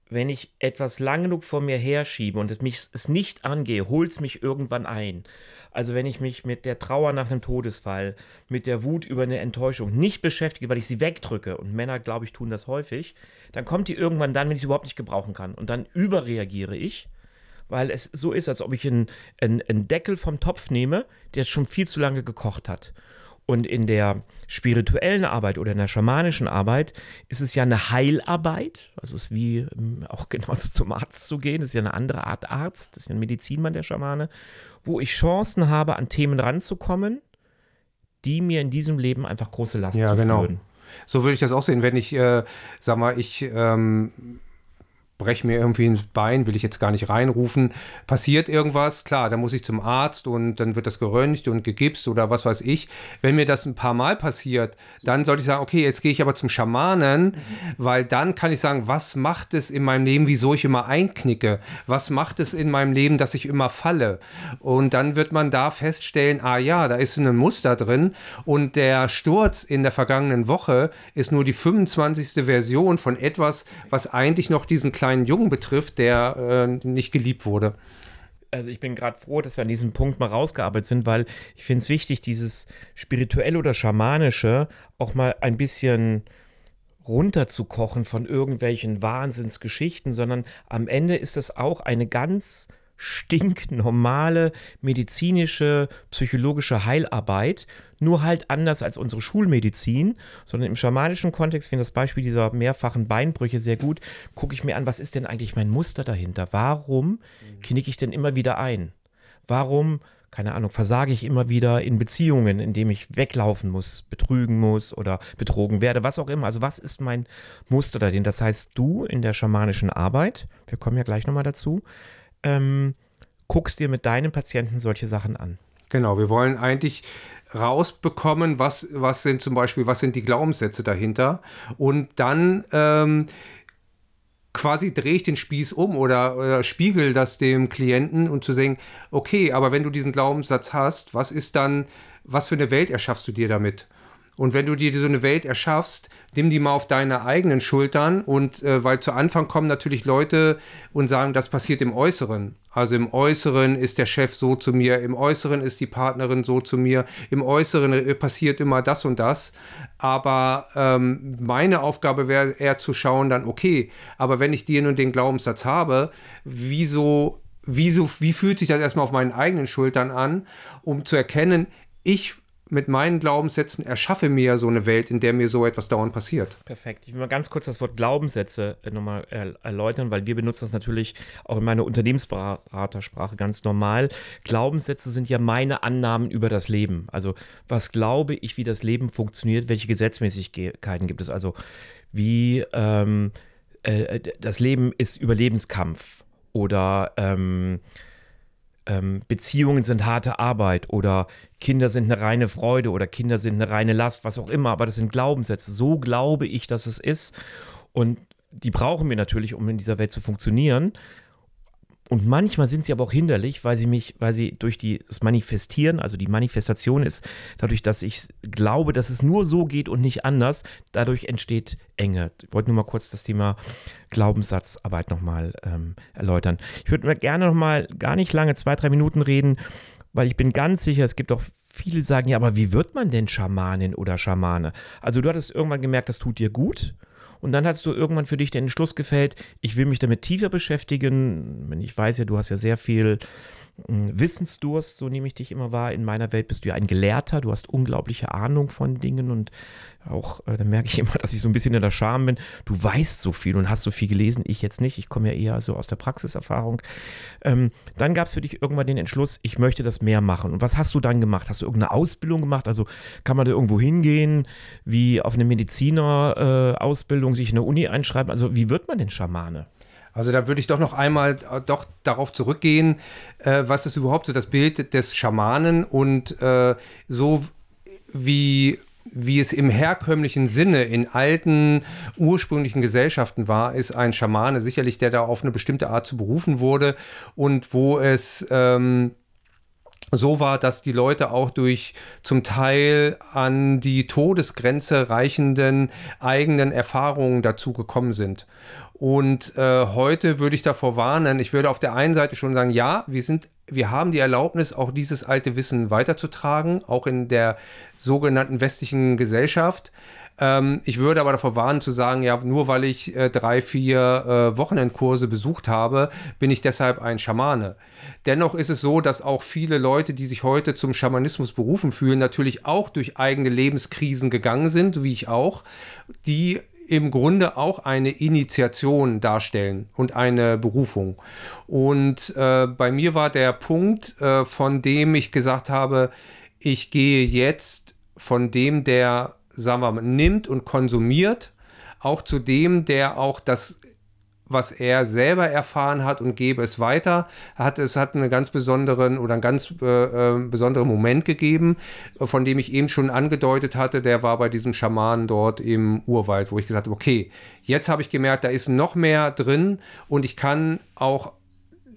Wenn ich etwas lang genug vor mir herschiebe und es mich es nicht angehe, holt es mich irgendwann ein. Also wenn ich mich mit der Trauer nach einem Todesfall, mit der Wut über eine Enttäuschung nicht beschäftige, weil ich sie wegdrücke, und Männer, glaube ich, tun das häufig, dann kommt die irgendwann dann, wenn ich sie überhaupt nicht gebrauchen kann. Und dann überreagiere ich, weil es so ist, als ob ich einen, einen, einen Deckel vom Topf nehme, der schon viel zu lange gekocht hat. Und in der spirituellen Arbeit oder in der schamanischen Arbeit ist es ja eine Heilarbeit. Also es ist wie ähm, auch [LAUGHS] genauso zum Arzt zu gehen. Das ist ja eine andere Art Arzt. Das ist ja ein Medizinmann, der Schamane. Wo ich Chancen habe, an Themen ranzukommen, die mir in diesem Leben einfach große Last ja, genau. So würde ich das auch sehen, wenn ich, äh, sag mal, ich ähm, breche mir irgendwie ins Bein, will ich jetzt gar nicht reinrufen, passiert irgendwas, klar, dann muss ich zum Arzt und dann wird das geröntgt und gegipst oder was weiß ich. Wenn mir das ein paar Mal passiert, dann sollte ich sagen, okay, jetzt gehe ich aber zum Schamanen, weil dann kann ich sagen, was macht es in meinem Leben, wieso ich immer einknicke? Was macht es in meinem Leben, dass ich immer falle? Und dann wird man da feststellen, ah ja, da ist ein Muster drin und der Sturz in der vergangenen Woche ist nur die 25. Version von etwas, was eigentlich noch diesen kleinen kleinen Jungen betrifft, der äh, nicht geliebt wurde. Also ich bin gerade froh, dass wir an diesem Punkt mal rausgearbeitet sind, weil ich finde es wichtig, dieses spirituelle oder schamanische auch mal ein bisschen runterzukochen von irgendwelchen Wahnsinnsgeschichten, sondern am Ende ist das auch eine ganz stinknormale medizinische, psychologische Heilarbeit, nur halt anders als unsere Schulmedizin, sondern im schamanischen Kontext, wenn das Beispiel dieser mehrfachen Beinbrüche sehr gut, gucke ich mir an, was ist denn eigentlich mein Muster dahinter? Warum knicke ich denn immer wieder ein? Warum, keine Ahnung, versage ich immer wieder in Beziehungen, indem ich weglaufen muss, betrügen muss oder betrogen werde, was auch immer. Also was ist mein Muster dahinter? Das heißt, du in der schamanischen Arbeit, wir kommen ja gleich nochmal dazu, ähm, guckst dir mit deinen Patienten solche Sachen an. Genau, wir wollen eigentlich rausbekommen, was, was sind zum Beispiel, was sind die Glaubenssätze dahinter und dann ähm, quasi drehe ich den Spieß um oder, oder spiegel das dem Klienten und zu sehen, okay, aber wenn du diesen Glaubenssatz hast, was ist dann, was für eine Welt erschaffst du dir damit? Und wenn du dir so eine Welt erschaffst, nimm die mal auf deine eigenen Schultern und äh, weil zu Anfang kommen natürlich Leute und sagen, das passiert im Äußeren. Also im Äußeren ist der Chef so zu mir, im Äußeren ist die Partnerin so zu mir, im Äußeren äh, passiert immer das und das. Aber ähm, meine Aufgabe wäre eher zu schauen, dann, okay, aber wenn ich den und den Glaubenssatz habe, wieso, wieso, wie fühlt sich das erstmal auf meinen eigenen Schultern an, um zu erkennen, ich mit meinen Glaubenssätzen erschaffe mir so eine Welt, in der mir so etwas dauernd passiert. Perfekt. Ich will mal ganz kurz das Wort Glaubenssätze äh, nochmal erläutern, weil wir benutzen das natürlich auch in meiner Unternehmensberatersprache ganz normal. Glaubenssätze sind ja meine Annahmen über das Leben. Also was glaube ich, wie das Leben funktioniert, welche Gesetzmäßigkeiten gibt es. Also wie ähm, äh, das Leben ist Überlebenskampf oder ähm, ähm, Beziehungen sind harte Arbeit oder Kinder sind eine reine Freude oder Kinder sind eine reine Last, was auch immer, aber das sind Glaubenssätze. So glaube ich, dass es ist. Und die brauchen wir natürlich, um in dieser Welt zu funktionieren. Und manchmal sind sie aber auch hinderlich, weil sie mich, weil sie durch die, das Manifestieren, also die Manifestation ist, dadurch, dass ich glaube, dass es nur so geht und nicht anders, dadurch entsteht Enge. Ich wollte nur mal kurz das Thema Glaubenssatzarbeit nochmal ähm, erläutern. Ich würde gerne nochmal gar nicht lange, zwei, drei Minuten reden, weil ich bin ganz sicher, es gibt auch viele, die sagen, ja, aber wie wird man denn Schamanin oder Schamane? Also du hattest irgendwann gemerkt, das tut dir gut und dann hast du irgendwann für dich den Entschluss gefällt, ich will mich damit tiefer beschäftigen. Ich weiß ja, du hast ja sehr viel hm, Wissensdurst, so nehme ich dich immer wahr. In meiner Welt bist du ja ein Gelehrter, du hast unglaubliche Ahnung von Dingen und auch, äh, da merke ich [LAUGHS] immer, dass ich so ein bisschen in der Scham bin. Du weißt so viel und hast so viel gelesen, ich jetzt nicht. Ich komme ja eher so aus der Praxiserfahrung. Ähm, dann gab es für dich irgendwann den Entschluss, ich möchte das mehr machen. Und was hast du dann gemacht? Hast du irgendeine Ausbildung gemacht? Also kann man da irgendwo hingehen, wie auf eine Medizinerausbildung, äh, sich in der Uni einschreiben? Also wie wird man denn Schamane? Also da würde ich doch noch einmal äh, doch darauf zurückgehen, äh, was ist überhaupt so das Bild des Schamanen und äh, so wie wie es im herkömmlichen Sinne in alten ursprünglichen Gesellschaften war, ist ein Schamane sicherlich, der da auf eine bestimmte Art zu berufen wurde und wo es ähm, so war, dass die Leute auch durch zum Teil an die Todesgrenze reichenden eigenen Erfahrungen dazu gekommen sind. Und äh, heute würde ich davor warnen, ich würde auf der einen Seite schon sagen, ja, wir sind wir haben die Erlaubnis, auch dieses alte Wissen weiterzutragen, auch in der sogenannten westlichen Gesellschaft. Ähm, ich würde aber davor warnen zu sagen, ja, nur weil ich äh, drei, vier äh, Wochenendkurse besucht habe, bin ich deshalb ein Schamane. Dennoch ist es so, dass auch viele Leute, die sich heute zum Schamanismus berufen fühlen, natürlich auch durch eigene Lebenskrisen gegangen sind, wie ich auch, die im Grunde auch eine Initiation darstellen und eine Berufung. Und äh, bei mir war der Punkt, äh, von dem ich gesagt habe, ich gehe jetzt von dem, der, sagen wir mal, nimmt und konsumiert, auch zu dem, der auch das was er selber erfahren hat und gebe es weiter. Hat, es hat einen ganz besonderen oder einen ganz äh, äh, besonderen Moment gegeben, von dem ich eben schon angedeutet hatte, der war bei diesem Schamanen dort im Urwald, wo ich gesagt habe, okay, jetzt habe ich gemerkt, da ist noch mehr drin und ich kann auch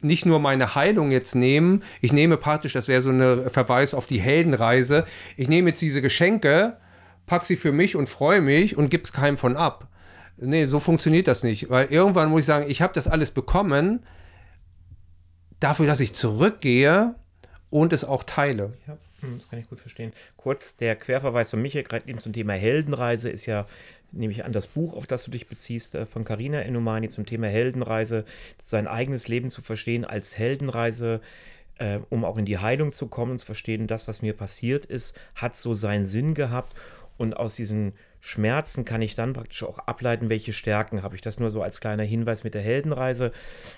nicht nur meine Heilung jetzt nehmen, ich nehme praktisch, das wäre so ein Verweis auf die Heldenreise, ich nehme jetzt diese Geschenke, pack sie für mich und freue mich und gebe es keinem von ab. Nee, so funktioniert das nicht. Weil irgendwann muss ich sagen, ich habe das alles bekommen, dafür, dass ich zurückgehe und es auch teile. Ja, hm, das kann ich gut verstehen. Kurz, der Querverweis von Michael gerade zum Thema Heldenreise ist ja, nehme ich an, das Buch, auf das du dich beziehst, äh, von Carina Enomani zum Thema Heldenreise, sein eigenes Leben zu verstehen als Heldenreise äh, um auch in die Heilung zu kommen und zu verstehen, das, was mir passiert ist, hat so seinen Sinn gehabt. Und aus diesen Schmerzen kann ich dann praktisch auch ableiten, welche Stärken habe ich. Das nur so als kleiner Hinweis mit der Heldenreise.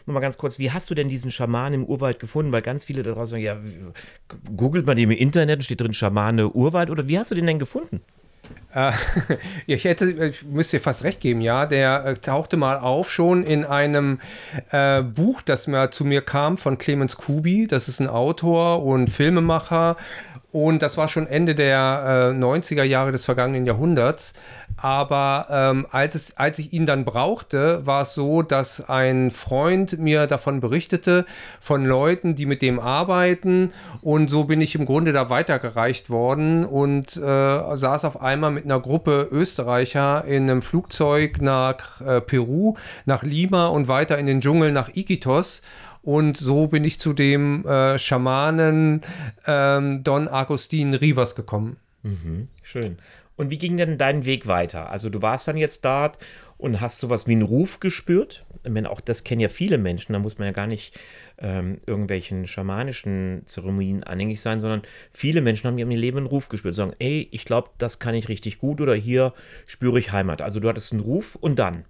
Nochmal ganz kurz, wie hast du denn diesen Schaman im Urwald gefunden? Weil ganz viele da draußen sagen, ja, googelt man den im Internet und steht drin Schamane Urwald oder wie hast du den denn gefunden? Äh, [LAUGHS] ich hätte, ich müsste dir fast recht geben, ja. Der äh, tauchte mal auf schon in einem äh, Buch, das mir zu mir kam von Clemens Kubi. Das ist ein Autor und Filmemacher. Und das war schon Ende der äh, 90er Jahre des vergangenen Jahrhunderts. Aber ähm, als, es, als ich ihn dann brauchte, war es so, dass ein Freund mir davon berichtete, von Leuten, die mit dem arbeiten. Und so bin ich im Grunde da weitergereicht worden und äh, saß auf einmal mit einer Gruppe Österreicher in einem Flugzeug nach äh, Peru, nach Lima und weiter in den Dschungel nach Iquitos. Und so bin ich zu dem äh, Schamanen ähm, Don Agustin Rivas gekommen. Mhm, schön. Und wie ging denn dein Weg weiter? Also du warst dann jetzt dort und hast sowas wie einen Ruf gespürt. Ich meine, auch das kennen ja viele Menschen, da muss man ja gar nicht ähm, irgendwelchen schamanischen Zeremonien anhängig sein, sondern viele Menschen haben in ihrem Leben einen Ruf gespürt, sagen, ey, ich glaube, das kann ich richtig gut oder hier spüre ich Heimat. Also du hattest einen Ruf und dann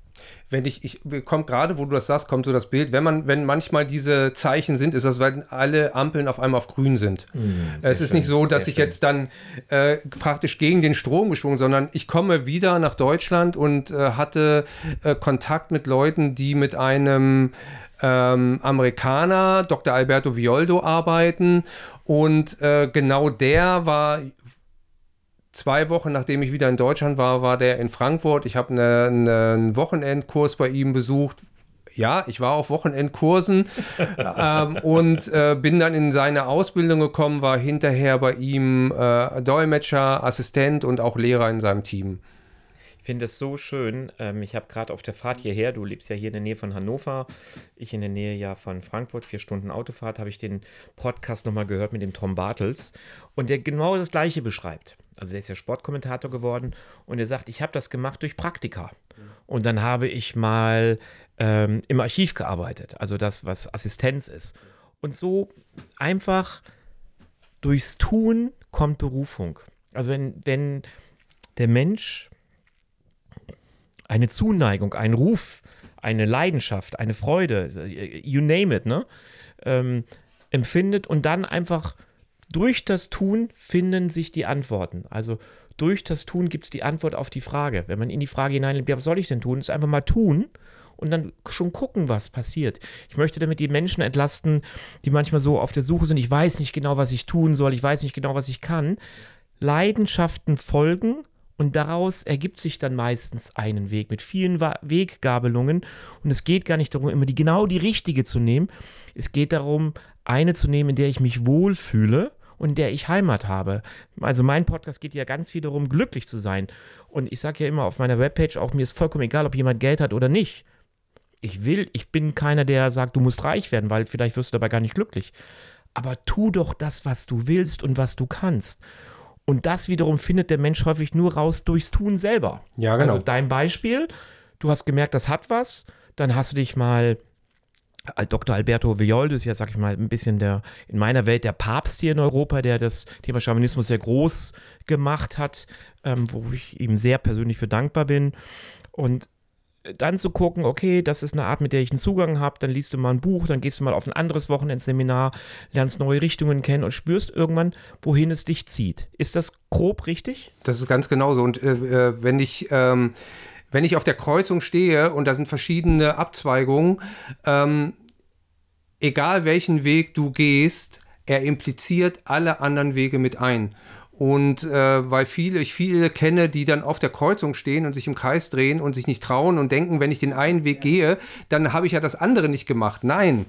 wenn ich, ich kommt gerade, wo du das sagst, kommt so das Bild, wenn man, wenn manchmal diese Zeichen sind, ist das, weil alle Ampeln auf einmal auf grün sind. Mm, es ist schön, nicht so, dass ich schön. jetzt dann äh, praktisch gegen den Strom geschwungen, sondern ich komme wieder nach Deutschland und äh, hatte äh, Kontakt mit Leuten, die mit einem ähm, Amerikaner, Dr. Alberto Violdo, arbeiten. Und äh, genau der war zwei Wochen nachdem ich wieder in Deutschland war, war der in Frankfurt. Ich habe eine, eine, einen Wochenendkurs bei ihm besucht. Ja, ich war auf Wochenendkursen [LAUGHS] ähm, und äh, bin dann in seine Ausbildung gekommen, war hinterher bei ihm äh, Dolmetscher, Assistent und auch Lehrer in seinem Team. Ich finde es so schön. Ähm, ich habe gerade auf der Fahrt hierher, du lebst ja hier in der Nähe von Hannover, ich in der Nähe ja von Frankfurt, vier Stunden Autofahrt, habe ich den Podcast nochmal gehört mit dem Tom Bartels und der genau das Gleiche beschreibt. Also der ist ja Sportkommentator geworden und er sagt, ich habe das gemacht durch Praktika. Und dann habe ich mal ähm, im Archiv gearbeitet, also das, was Assistenz ist. Und so einfach durchs Tun kommt Berufung. Also wenn, wenn der Mensch eine Zuneigung, einen Ruf, eine Leidenschaft, eine Freude, you name it, ne, ähm, empfindet und dann einfach durch das Tun finden sich die Antworten. Also durch das Tun gibt es die Antwort auf die Frage. Wenn man in die Frage hineinlebt, ja, was soll ich denn tun? Ist einfach mal tun und dann schon gucken, was passiert. Ich möchte damit die Menschen entlasten, die manchmal so auf der Suche sind, ich weiß nicht genau, was ich tun soll, ich weiß nicht genau, was ich kann. Leidenschaften folgen und daraus ergibt sich dann meistens einen Weg mit vielen Weggabelungen. Und es geht gar nicht darum, immer die genau die richtige zu nehmen. Es geht darum, eine zu nehmen, in der ich mich wohlfühle und in der ich Heimat habe. Also mein Podcast geht ja ganz viel darum, glücklich zu sein. Und ich sage ja immer auf meiner Webpage auch, mir ist vollkommen egal, ob jemand Geld hat oder nicht. Ich will, ich bin keiner, der sagt, du musst reich werden, weil vielleicht wirst du dabei gar nicht glücklich. Aber tu doch das, was du willst und was du kannst. Und das wiederum findet der Mensch häufig nur raus durchs Tun selber. Ja, genau. Also dein Beispiel, du hast gemerkt, das hat was, dann hast du dich mal Dr. Alberto Villoldo ist ja, sag ich mal, ein bisschen der, in meiner Welt der Papst hier in Europa, der das Thema Schamanismus sehr groß gemacht hat, ähm, wo ich ihm sehr persönlich für dankbar bin. Und dann zu gucken, okay, das ist eine Art, mit der ich einen Zugang habe, dann liest du mal ein Buch, dann gehst du mal auf ein anderes Wochenendseminar, lernst neue Richtungen kennen und spürst irgendwann, wohin es dich zieht. Ist das grob richtig? Das ist ganz genauso. Und äh, äh, wenn ich ähm, wenn ich auf der Kreuzung stehe und da sind verschiedene Abzweigungen, ähm, egal welchen Weg du gehst, er impliziert alle anderen Wege mit ein. Und äh, weil viele, ich viele kenne, die dann auf der Kreuzung stehen und sich im Kreis drehen und sich nicht trauen und denken, wenn ich den einen Weg gehe, dann habe ich ja das andere nicht gemacht. Nein,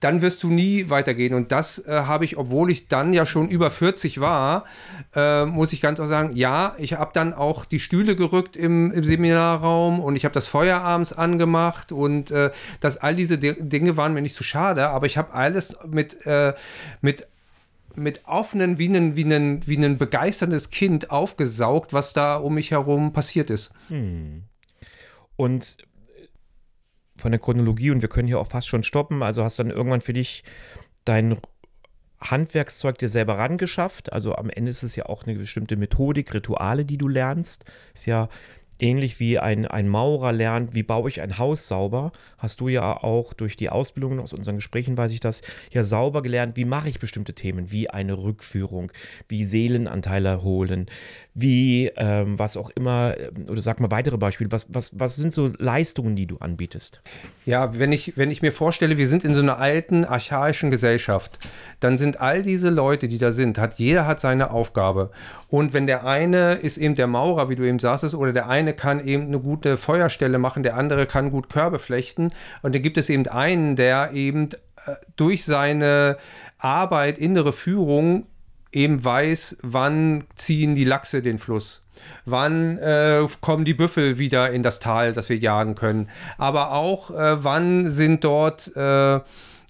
dann wirst du nie weitergehen. Und das äh, habe ich, obwohl ich dann ja schon über 40 war, äh, muss ich ganz auch sagen, ja, ich habe dann auch die Stühle gerückt im, im Seminarraum und ich habe das Feuer abends angemacht und äh, dass all diese Dinge waren mir nicht zu schade, aber ich habe alles mit, äh, mit mit offenen, wie ein, wie, ein, wie ein begeisterndes Kind aufgesaugt, was da um mich herum passiert ist. Hm. Und von der Chronologie, und wir können hier auch fast schon stoppen, also hast dann irgendwann für dich dein Handwerkszeug dir selber rangeschafft. Also am Ende ist es ja auch eine bestimmte Methodik, Rituale, die du lernst. Ist ja ähnlich wie ein, ein Maurer lernt, wie baue ich ein Haus sauber, hast du ja auch durch die Ausbildung aus unseren Gesprächen, weiß ich das, ja sauber gelernt, wie mache ich bestimmte Themen, wie eine Rückführung, wie Seelenanteile holen, wie ähm, was auch immer, oder sag mal weitere Beispiele, was, was, was sind so Leistungen, die du anbietest? Ja, wenn ich, wenn ich mir vorstelle, wir sind in so einer alten, archaischen Gesellschaft, dann sind all diese Leute, die da sind, hat jeder hat seine Aufgabe. Und wenn der eine ist eben der Maurer, wie du eben sagst, oder der eine kann eben eine gute Feuerstelle machen, der andere kann gut Körbe flechten. Und dann gibt es eben einen, der eben äh, durch seine Arbeit, innere Führung eben weiß, wann ziehen die Lachse den Fluss. Wann äh, kommen die Büffel wieder in das Tal, das wir jagen können? Aber auch, äh, wann sind dort äh,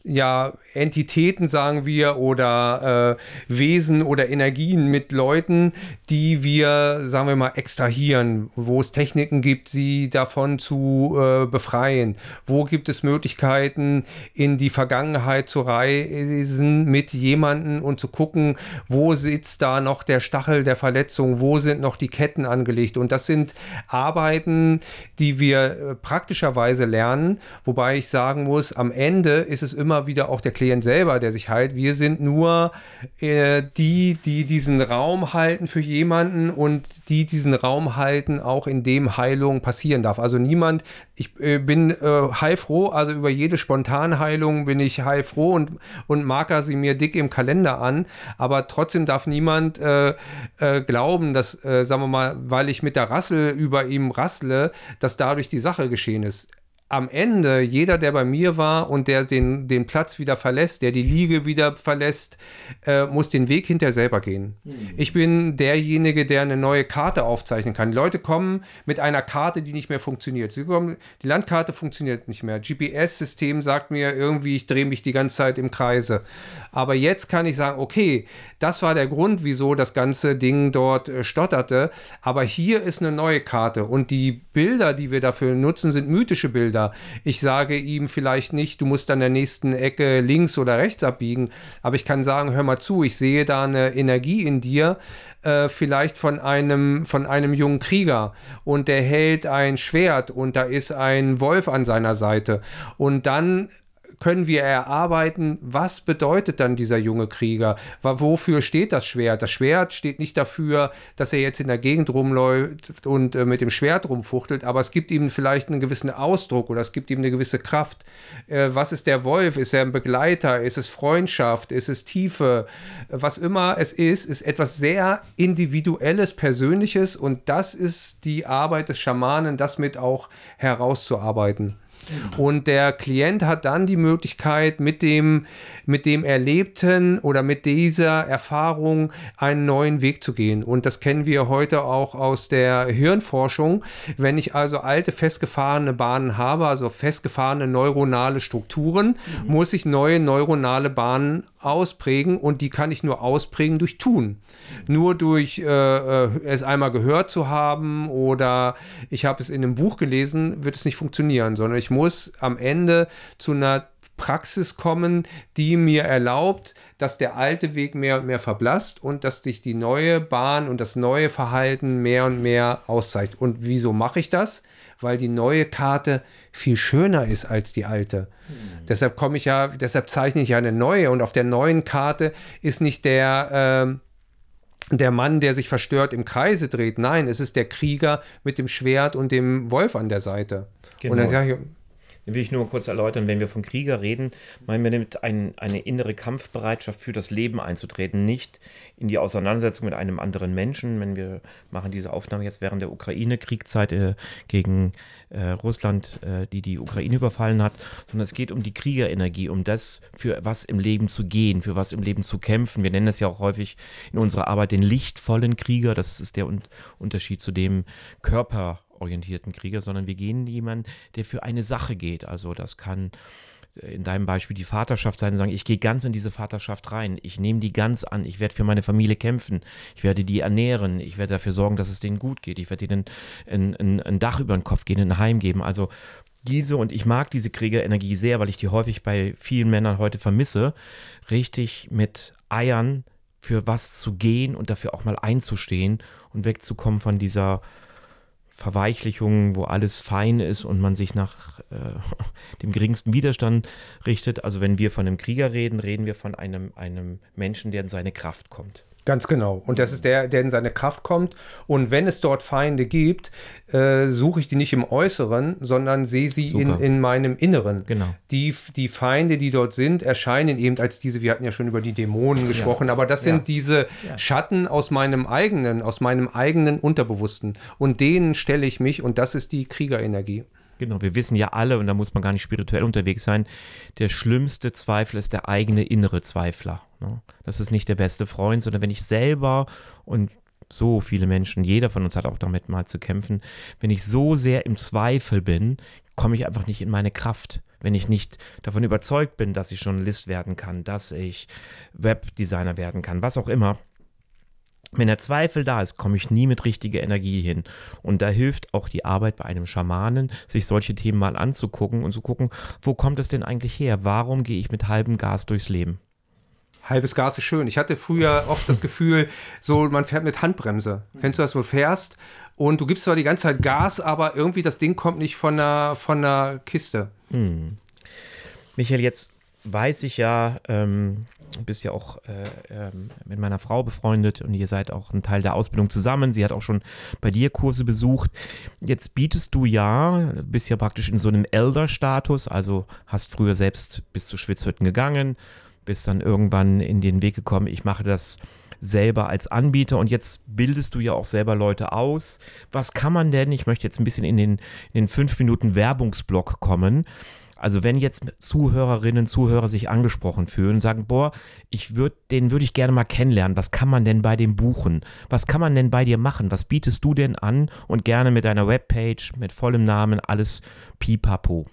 ja, Entitäten, sagen wir, oder äh, Wesen oder Energien mit Leuten, die wir, sagen wir mal, extrahieren, wo es Techniken gibt, sie davon zu äh, befreien. Wo gibt es Möglichkeiten, in die Vergangenheit zu reisen mit jemandem und zu gucken, wo sitzt da noch der Stachel der Verletzung, wo sind noch die Ketten angelegt. Und das sind Arbeiten, die wir äh, praktischerweise lernen, wobei ich sagen muss, am Ende ist es immer wieder auch der Klient selber, der sich heilt. Wir sind nur äh, die, die diesen Raum halten für jemanden und die diesen Raum halten, auch in dem Heilung passieren darf. Also niemand, ich äh, bin äh, heilfroh, also über jede Spontanheilung bin ich heilfroh und, und marker sie mir dick im Kalender an, aber trotzdem darf niemand äh, äh glauben, dass, äh, sagen wir mal, weil ich mit der Rassel über ihm rassle, dass dadurch die Sache geschehen ist am Ende, jeder, der bei mir war und der den, den Platz wieder verlässt, der die Liege wieder verlässt, äh, muss den Weg hinter selber gehen. Mhm. Ich bin derjenige, der eine neue Karte aufzeichnen kann. Die Leute kommen mit einer Karte, die nicht mehr funktioniert. Sie kommen, die Landkarte funktioniert nicht mehr. GPS-System sagt mir irgendwie, ich drehe mich die ganze Zeit im Kreise. Aber jetzt kann ich sagen, okay, das war der Grund, wieso das ganze Ding dort äh, stotterte. Aber hier ist eine neue Karte und die Bilder, die wir dafür nutzen, sind mythische Bilder. Bilder. Ich sage ihm vielleicht nicht, du musst an der nächsten Ecke links oder rechts abbiegen, aber ich kann sagen, hör mal zu, ich sehe da eine Energie in dir, äh, vielleicht von einem, von einem jungen Krieger und der hält ein Schwert und da ist ein Wolf an seiner Seite. Und dann können wir erarbeiten, was bedeutet dann dieser junge Krieger? Wofür steht das Schwert? Das Schwert steht nicht dafür, dass er jetzt in der Gegend rumläuft und äh, mit dem Schwert rumfuchtelt, aber es gibt ihm vielleicht einen gewissen Ausdruck oder es gibt ihm eine gewisse Kraft. Äh, was ist der Wolf? Ist er ein Begleiter? Ist es Freundschaft? Ist es Tiefe? Was immer es ist, ist etwas sehr Individuelles, Persönliches und das ist die Arbeit des Schamanen, das mit auch herauszuarbeiten. Und der Klient hat dann die Möglichkeit, mit dem, mit dem Erlebten oder mit dieser Erfahrung einen neuen Weg zu gehen. Und das kennen wir heute auch aus der Hirnforschung. Wenn ich also alte, festgefahrene Bahnen habe, also festgefahrene neuronale Strukturen, mhm. muss ich neue neuronale Bahnen ausprägen und die kann ich nur ausprägen durch Tun. Nur durch äh, äh, es einmal gehört zu haben oder ich habe es in einem Buch gelesen, wird es nicht funktionieren, sondern ich muss am Ende zu einer Praxis kommen, die mir erlaubt, dass der alte Weg mehr und mehr verblasst und dass sich die neue Bahn und das neue Verhalten mehr und mehr auszeigt. Und wieso mache ich das? Weil die neue Karte viel schöner ist als die alte. Mhm. Deshalb komme ich ja, deshalb zeichne ich ja eine neue und auf der neuen Karte ist nicht der äh, der Mann, der sich verstört im Kreise dreht. Nein, es ist der Krieger mit dem Schwert und dem Wolf an der Seite. Genau. Und dann sage ich, will ich nur kurz erläutern, wenn wir von Krieger reden, meinen wir damit ein, eine innere Kampfbereitschaft für das Leben einzutreten, nicht in die Auseinandersetzung mit einem anderen Menschen. Wenn wir machen diese Aufnahme jetzt während der Ukraine-Kriegszeit äh, gegen äh, Russland, äh, die die Ukraine überfallen hat, sondern es geht um die Kriegerenergie, um das, für was im Leben zu gehen, für was im Leben zu kämpfen. Wir nennen das ja auch häufig in unserer Arbeit den lichtvollen Krieger. Das ist der Un Unterschied zu dem Körper orientierten Krieger, sondern wir gehen jemanden, der für eine Sache geht. Also das kann äh, in deinem Beispiel die Vaterschaft sein sagen, ich gehe ganz in diese Vaterschaft rein, ich nehme die ganz an, ich werde für meine Familie kämpfen, ich werde die ernähren, ich werde dafür sorgen, dass es denen gut geht, ich werde ihnen ein, ein, ein Dach über den Kopf geben, ein Heim geben. Also diese, und ich mag diese Kriegerenergie sehr, weil ich die häufig bei vielen Männern heute vermisse, richtig mit Eiern für was zu gehen und dafür auch mal einzustehen und wegzukommen von dieser Verweichlichung, wo alles fein ist und man sich nach äh, [LAUGHS] dem geringsten Widerstand richtet. Also wenn wir von einem Krieger reden, reden wir von einem, einem Menschen, der in seine Kraft kommt. Ganz genau. Und das ist der, der in seine Kraft kommt. Und wenn es dort Feinde gibt, äh, suche ich die nicht im Äußeren, sondern sehe sie in, in meinem Inneren. Genau. Die, die Feinde, die dort sind, erscheinen eben als diese, wir hatten ja schon über die Dämonen gesprochen, ja. aber das sind ja. diese ja. Schatten aus meinem eigenen, aus meinem eigenen Unterbewussten. Und denen stelle ich mich und das ist die Kriegerenergie. Genau, wir wissen ja alle, und da muss man gar nicht spirituell unterwegs sein, der schlimmste Zweifel ist der eigene innere Zweifler. Ne? Das ist nicht der beste Freund, sondern wenn ich selber und so viele Menschen, jeder von uns hat auch damit mal zu kämpfen, wenn ich so sehr im Zweifel bin, komme ich einfach nicht in meine Kraft. Wenn ich nicht davon überzeugt bin, dass ich Journalist werden kann, dass ich Webdesigner werden kann, was auch immer, wenn der Zweifel da ist, komme ich nie mit richtiger Energie hin. Und da hilft auch die Arbeit bei einem Schamanen, sich solche Themen mal anzugucken und zu gucken, wo kommt es denn eigentlich her? Warum gehe ich mit halbem Gas durchs Leben? Halbes Gas ist schön. Ich hatte früher oft das Gefühl, so man fährt mit Handbremse. Kennst du das, wo du fährst und du gibst zwar die ganze Zeit Gas, aber irgendwie das Ding kommt nicht von der, von der Kiste. Hm. Michael, jetzt weiß ich ja, ähm, bist ja auch äh, ähm, mit meiner Frau befreundet und ihr seid auch ein Teil der Ausbildung zusammen. Sie hat auch schon bei dir Kurse besucht. Jetzt bietest du ja, bist ja praktisch in so einem Elder-Status, also hast früher selbst bis zu Schwitzhütten gegangen, bist dann irgendwann in den Weg gekommen, ich mache das selber als Anbieter und jetzt bildest du ja auch selber Leute aus. Was kann man denn, ich möchte jetzt ein bisschen in den, in den fünf Minuten Werbungsblock kommen, also wenn jetzt Zuhörerinnen, Zuhörer sich angesprochen fühlen und sagen, boah, ich würde, den würde ich gerne mal kennenlernen. Was kann man denn bei dem buchen? Was kann man denn bei dir machen? Was bietest du denn an? Und gerne mit deiner Webpage, mit vollem Namen, alles pipapo.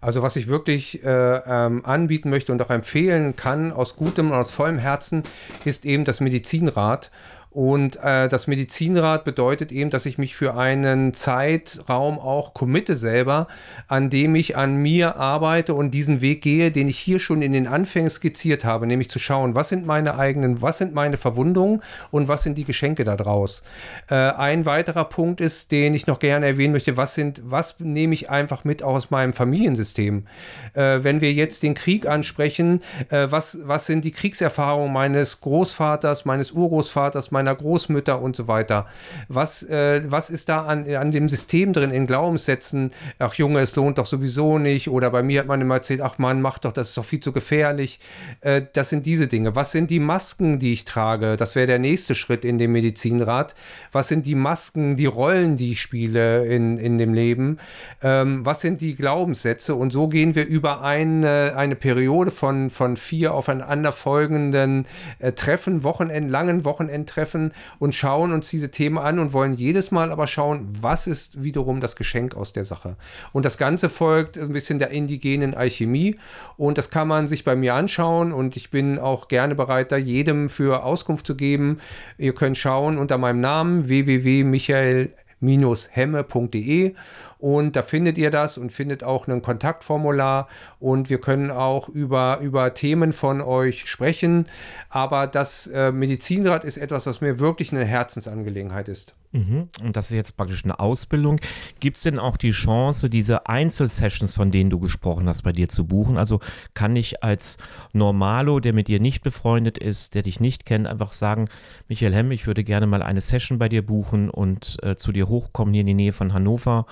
Also was ich wirklich äh, ähm, anbieten möchte und auch empfehlen kann, aus gutem und aus vollem Herzen, ist eben das Medizinrad. Und äh, das Medizinrat bedeutet eben, dass ich mich für einen Zeitraum auch committe selber, an dem ich an mir arbeite und diesen Weg gehe, den ich hier schon in den Anfängen skizziert habe, nämlich zu schauen, was sind meine eigenen, was sind meine Verwundungen und was sind die Geschenke daraus. Äh, ein weiterer Punkt ist, den ich noch gerne erwähnen möchte, was sind, was nehme ich einfach mit aus meinem Familiensystem? Äh, wenn wir jetzt den Krieg ansprechen, äh, was, was sind die Kriegserfahrungen meines Großvaters, meines Urgroßvaters, meiner Großmütter und so weiter. Was, äh, was ist da an, an dem System drin in Glaubenssätzen? Ach Junge, es lohnt doch sowieso nicht. Oder bei mir hat man immer erzählt, ach Mann, mach doch, das ist doch viel zu gefährlich. Äh, das sind diese Dinge. Was sind die Masken, die ich trage? Das wäre der nächste Schritt in dem Medizinrat. Was sind die Masken, die Rollen, die ich spiele in, in dem Leben? Ähm, was sind die Glaubenssätze? Und so gehen wir über eine, eine Periode von, von vier aufeinanderfolgenden äh, Treffen, Wochenend, langen Wochenendtreffen treffen und schauen uns diese Themen an und wollen jedes Mal aber schauen, was ist wiederum das Geschenk aus der Sache. Und das Ganze folgt ein bisschen der indigenen Alchemie und das kann man sich bei mir anschauen und ich bin auch gerne bereit, da jedem für Auskunft zu geben. Ihr könnt schauen unter meinem Namen www.michael hemme.de und da findet ihr das und findet auch ein Kontaktformular und wir können auch über, über Themen von euch sprechen. Aber das äh, Medizinrad ist etwas, was mir wirklich eine Herzensangelegenheit ist. Mhm. Und das ist jetzt praktisch eine Ausbildung. Gibt es denn auch die Chance, diese Einzelsessions, von denen du gesprochen hast, bei dir zu buchen? Also kann ich als Normalo, der mit dir nicht befreundet ist, der dich nicht kennt, einfach sagen, Michael Hemm, ich würde gerne mal eine Session bei dir buchen und äh, zu dir hochkommen hier in die Nähe von Hannover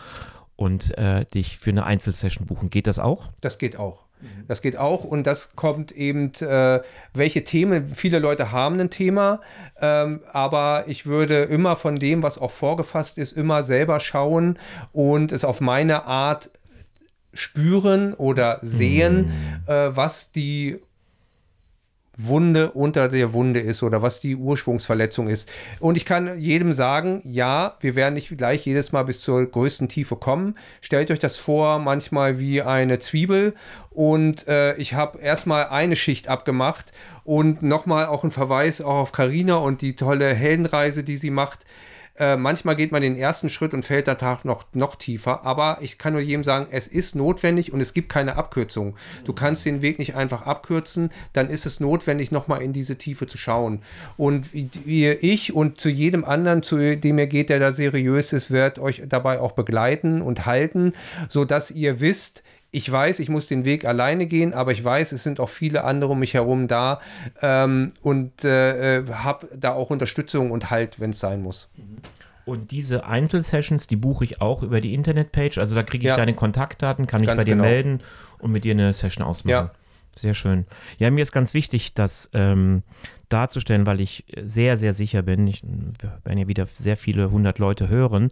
und äh, dich für eine Einzelsession buchen. Geht das auch? Das geht auch. Das geht auch und das kommt eben, äh, welche Themen, viele Leute haben ein Thema, ähm, aber ich würde immer von dem, was auch vorgefasst ist, immer selber schauen und es auf meine Art spüren oder sehen, mm. äh, was die Wunde unter der Wunde ist oder was die Ursprungsverletzung ist. Und ich kann jedem sagen, ja, wir werden nicht gleich jedes Mal bis zur größten Tiefe kommen. Stellt euch das vor, manchmal wie eine Zwiebel und äh, ich habe erstmal eine Schicht abgemacht und nochmal auch ein Verweis auch auf Karina und die tolle Heldenreise, die sie macht Äh, manchmal geht man den ersten Schritt und fällt der Tag noch, noch tiefer. Aber ich kann nur jedem sagen, es ist notwendig und es gibt keine Abkürzung. Du kannst den Weg nicht einfach abkürzen, dann ist es notwendig, nochmal in diese Tiefe zu schauen. Und wie ich und zu jedem anderen, zu dem ihr geht, der da seriös ist, wird euch dabei auch begleiten und halten, sodass ihr wisst, ich weiß, ich muss den Weg alleine gehen, aber ich weiß, es sind auch viele andere um mich herum da ähm, und äh, äh habe da auch Unterstützung und Halt, wenn es sein muss. Und diese Einzelsessions, die buche ich auch über die Internetpage. Also da kriege ich ja. deine Kontaktdaten, kann ich bei dir genau. melden und mit dir eine Session ausmachen. Ja. Sehr schön. Ja, mir ist ganz wichtig, das ähm, darzustellen, weil ich sehr, sehr sicher bin, ich, werden ja wieder sehr viele hundert Leute hören,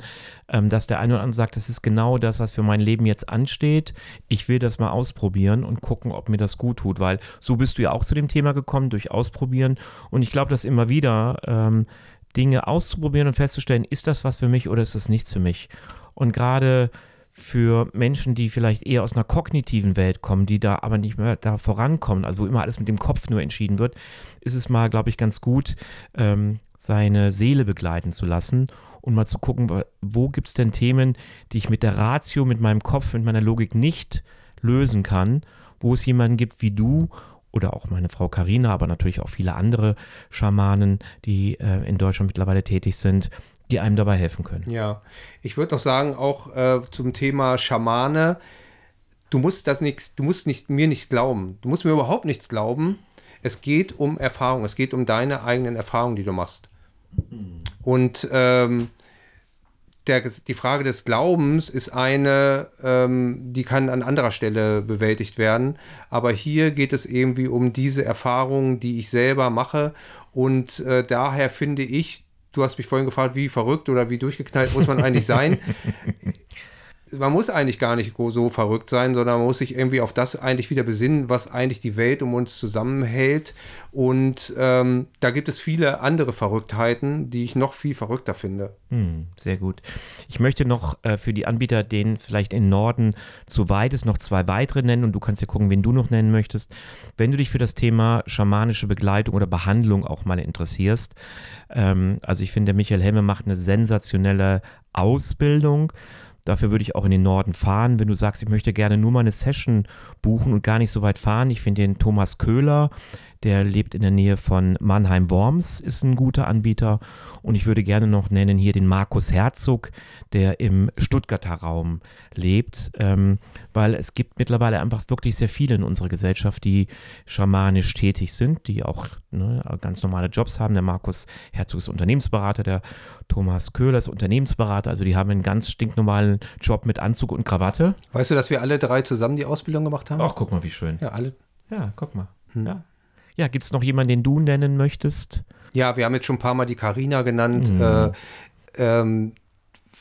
ähm, dass der eine oder andere sagt, das ist genau das, was für mein Leben jetzt ansteht. Ich will das mal ausprobieren und gucken, ob mir das gut tut, weil so bist du ja auch zu dem Thema gekommen, durch Ausprobieren. Und ich glaube, dass immer wieder ähm, Dinge auszuprobieren und festzustellen, ist das was für mich oder ist das nichts für mich? Und gerade für Menschen, die vielleicht eher aus einer kognitiven Welt kommen, die da aber nicht mehr da vorankommen, also wo immer alles mit dem Kopf nur entschieden wird, ist es mal, glaube ich, ganz gut, ähm, seine Seele begleiten zu lassen und mal zu gucken, wo gibt es denn Themen, die ich mit der Ratio, mit meinem Kopf, mit meiner Logik nicht lösen kann, wo es jemanden gibt wie du oder auch meine Frau Karina, aber natürlich auch viele andere Schamanen, die äh, in Deutschland mittlerweile tätig sind, die einem dabei helfen können. Ja, ich würde doch sagen, auch äh, zum Thema Schamane, du musst das nicht, du musst nicht, mir nicht glauben. Du musst mir überhaupt nichts glauben. Es geht um Erfahrung, es geht um deine eigenen Erfahrungen, die du machst. Und ähm, der, die Frage des Glaubens ist eine, ähm, die kann an anderer Stelle bewältigt werden. Aber hier geht es irgendwie um diese Erfahrungen, die ich selber mache. Und äh, daher finde ich, du hast mich vorhin gefragt, wie verrückt oder wie durchgeknallt muss man eigentlich sein. [LAUGHS] man muss eigentlich gar nicht so verrückt sein, sondern man muss sich irgendwie auf das eigentlich wieder besinnen, was eigentlich die Welt um uns zusammenhält. Und ähm, da gibt es viele andere Verrücktheiten, die ich noch viel verrückter finde. Hm, sehr gut. Ich möchte noch äh, für die Anbieter, denen vielleicht im Norden zu weit ist, noch zwei weitere nennen und du kannst ja gucken, wen du noch nennen möchtest. Wenn du dich für das Thema schamanische Begleitung oder Behandlung auch mal interessierst, ähm, also ich finde, Michael Helme macht eine sensationelle Ausbildung Dafür würde ich auch in den Norden fahren. Wenn du sagst, ich möchte gerne nur mal eine Session buchen und gar nicht so weit fahren, ich finde den Thomas Köhler, der lebt in der Nähe von Mannheim-Worms, ist ein guter Anbieter. Und ich würde gerne noch nennen hier den Markus Herzog, der im Stuttgarter Raum lebt, ähm, weil es gibt mittlerweile einfach wirklich sehr viele in unserer Gesellschaft, die schamanisch tätig sind, die auch ne, ganz normale Jobs haben. Der Markus Herzog ist Unternehmensberater, der Thomas Köhler ist Unternehmensberater, also die haben einen ganz stinknormalen Job mit Anzug und Krawatte. Weißt du, dass wir alle drei zusammen die Ausbildung gemacht haben? Ach, guck mal, wie schön. Ja, alle. Ja, guck mal. Hm. Ja. Ja, gibt es noch jemanden, den du nennen möchtest? Ja, wir haben jetzt schon ein paar Mal die Karina genannt. Mhm. Äh, ähm,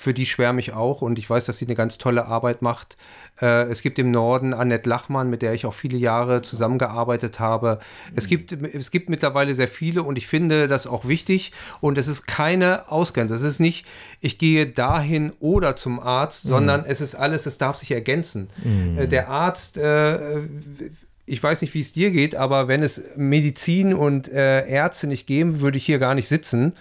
für die schwärme ich auch und ich weiß, dass sie eine ganz tolle Arbeit macht. Äh, es gibt im Norden Annette Lachmann, mit der ich auch viele Jahre zusammengearbeitet habe. Es gibt, es gibt mittlerweile sehr viele und ich finde das auch wichtig und es ist keine Ausgrenze. Es ist nicht, ich gehe dahin oder zum Arzt, sondern mhm. es ist alles, es darf sich ergänzen. Mhm. Äh, der Arzt äh, ich weiß nicht, wie es dir geht, aber wenn es Medizin und äh, Ärzte nicht gäbe, würde ich hier gar nicht sitzen.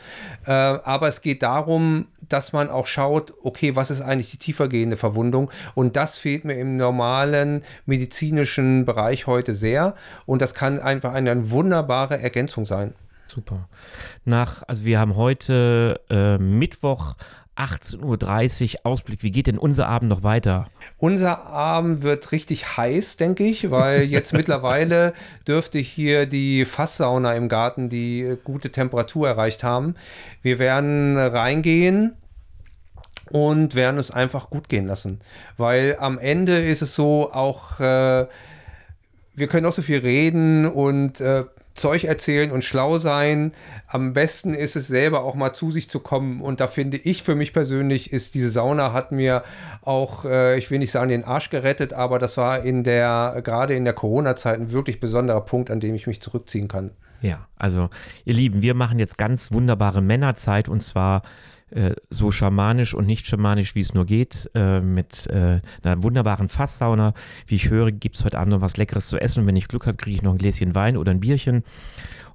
Äh, aber es geht darum, dass man auch schaut, okay, was ist eigentlich die tiefergehende Verwundung? Und das fehlt mir im normalen medizinischen Bereich heute sehr. Und das kann einfach eine wunderbare Ergänzung sein. Super. Nach, also wir haben heute äh, Mittwoch 18.30 Uhr Ausblick. Wie geht denn unser Abend noch weiter? Unser Abend wird richtig heiß, denke ich, weil jetzt [LAUGHS] mittlerweile dürfte hier die Fasssauna im Garten die gute Temperatur erreicht haben. Wir werden reingehen und werden es einfach gut gehen lassen. Weil am Ende ist es so, auch äh, wir können auch so viel reden und äh, Zeug erzählen und schlau sein. Am besten ist es selber auch mal zu sich zu kommen. Und da finde ich für mich persönlich ist diese Sauna hat mir auch, äh, ich will nicht sagen, den Arsch gerettet, aber das war in der, gerade in der Corona-Zeit ein wirklich besonderer Punkt, an dem ich mich zurückziehen kann. Ja, also ihr Lieben, wir machen jetzt ganz wunderbare Männerzeit und zwar so schamanisch und nicht schamanisch, wie es nur geht, äh, mit äh, einer wunderbaren Fasssauna. Wie ich höre, gibt es heute Abend noch was Leckeres zu essen und wenn ich Glück habe, kriege ich noch ein Gläschen Wein oder ein Bierchen.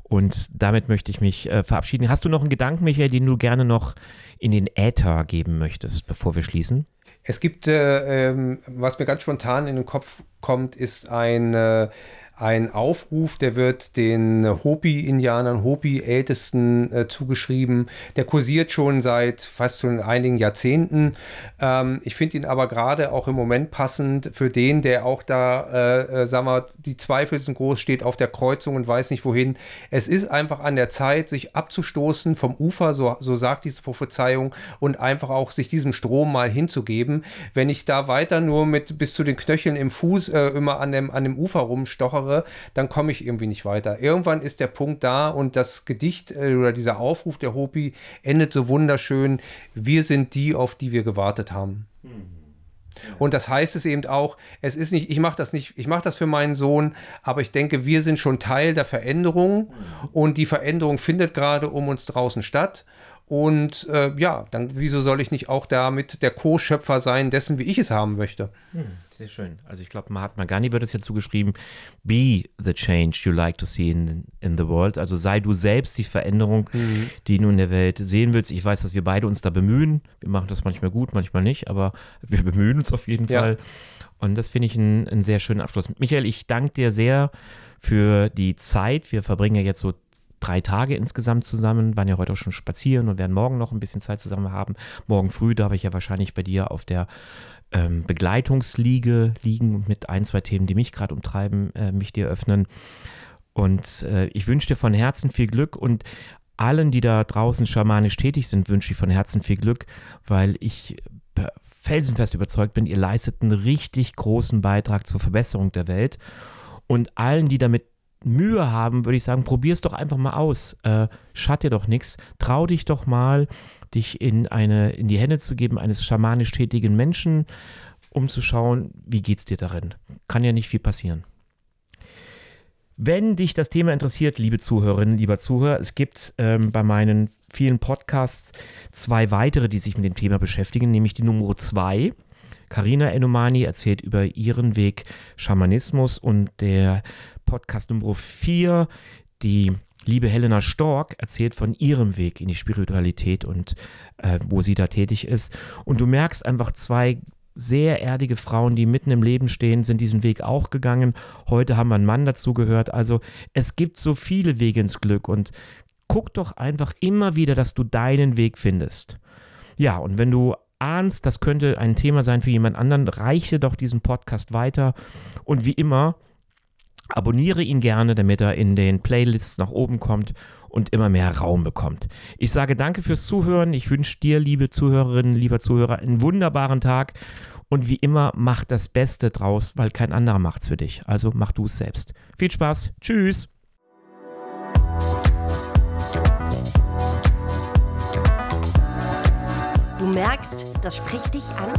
Und damit möchte ich mich äh, verabschieden. Hast du noch einen Gedanken, Michael, den du gerne noch in den Äther geben möchtest, bevor wir schließen? Es gibt, äh, ähm, was mir ganz spontan in den Kopf kommt, ist ein äh, ein Aufruf, der wird den Hopi-Indianern, Hopi-Ältesten äh, zugeschrieben. Der kursiert schon seit fast schon einigen Jahrzehnten. Ähm, ich finde ihn aber gerade auch im Moment passend für den, der auch da, äh, äh, sagen wir, die Zweifel sind groß, steht auf der Kreuzung und weiß nicht wohin. Es ist einfach an der Zeit, sich abzustoßen vom Ufer, so, so sagt diese Prophezeiung, und einfach auch sich diesem Strom mal hinzugeben. Wenn ich da weiter nur mit bis zu den Knöcheln im Fuß äh, immer an dem, an dem Ufer rumstochere, mache, dann komme ich irgendwie nicht weiter. Irgendwann ist der Punkt da und das Gedicht äh, oder dieser Aufruf der Hopi endet so wunderschön. Wir sind die, auf die wir gewartet haben. Und das heißt es eben auch, es ist nicht, ich mache das nicht, ich mache das für meinen Sohn, aber ich denke, wir sind schon Teil der Veränderung und die Veränderung findet gerade um uns draußen statt. Und äh, ja, dann wieso soll ich nicht auch damit der Co-Schöpfer sein dessen, wie ich es haben möchte? Hm, sehr schön. Also ich glaube, Mahatma Gandhi wird es ja zugeschrieben, be the change you like to see in, in the world. Also sei du selbst die Veränderung, mhm. die du in der Welt sehen willst. Ich weiß, dass wir beide uns da bemühen. Wir machen das manchmal gut, manchmal nicht, aber wir bemühen uns auf jeden ja. Fall. Und das finde ich einen sehr schönen Abschluss. Michael, ich danke dir sehr für die Zeit. Wir verbringen ja jetzt so drei Tage insgesamt zusammen, waren ja heute auch schon spazieren und werden morgen noch ein bisschen Zeit zusammen haben. Morgen früh darf ich ja wahrscheinlich bei dir auf der ähm, Begleitungsliege liegen und mit ein, zwei Themen, die mich gerade umtreiben, äh, mich dir öffnen. Und äh, ich wünsche dir von Herzen viel Glück und allen, die da draußen schamanisch tätig sind, wünsche ich von Herzen viel Glück, weil ich felsenfest überzeugt bin, ihr leistet einen richtig großen Beitrag zur Verbesserung der Welt. Und allen, die damit Mühe haben, würde ich sagen, probier es doch einfach mal aus. Äh, schadet dir doch nichts. Trau dich doch mal, dich in, eine, in die Hände zu geben eines schamanisch tätigen Menschen, um zu schauen, wie geht es dir darin. Kann ja nicht viel passieren. Wenn dich das Thema interessiert, liebe Zuhörerinnen, lieber Zuhörer, es gibt ähm, bei meinen vielen Podcasts zwei weitere, die sich mit dem Thema beschäftigen, nämlich die Nummer zwei. Karina Enomani erzählt über ihren Weg Schamanismus und der Podcast Nummer 4, die liebe Helena Stork erzählt von ihrem Weg in die Spiritualität und äh, wo sie da tätig ist. Und du merkst einfach zwei sehr erdige Frauen, die mitten im Leben stehen, sind diesen Weg auch gegangen. Heute haben wir einen Mann dazu gehört. Also es gibt so viele Wege ins Glück und guck doch einfach immer wieder, dass du deinen Weg findest. Ja, und wenn du ahnst, das könnte ein Thema sein für jemand anderen, reiche doch diesen Podcast weiter. Und wie immer, Abonniere ihn gerne, damit er in den Playlists nach oben kommt und immer mehr Raum bekommt. Ich sage danke fürs Zuhören. Ich wünsche dir, liebe Zuhörerinnen, lieber Zuhörer, einen wunderbaren Tag. Und wie immer, mach das Beste draus, weil kein anderer macht's für dich. Also mach du es selbst. Viel Spaß. Tschüss. Du merkst, das spricht dich an?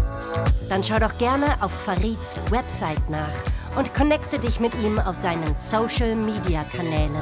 Dann schau doch gerne auf Farids Website nach und connecte dich mit ihm auf seinen Social-Media-Kanälen.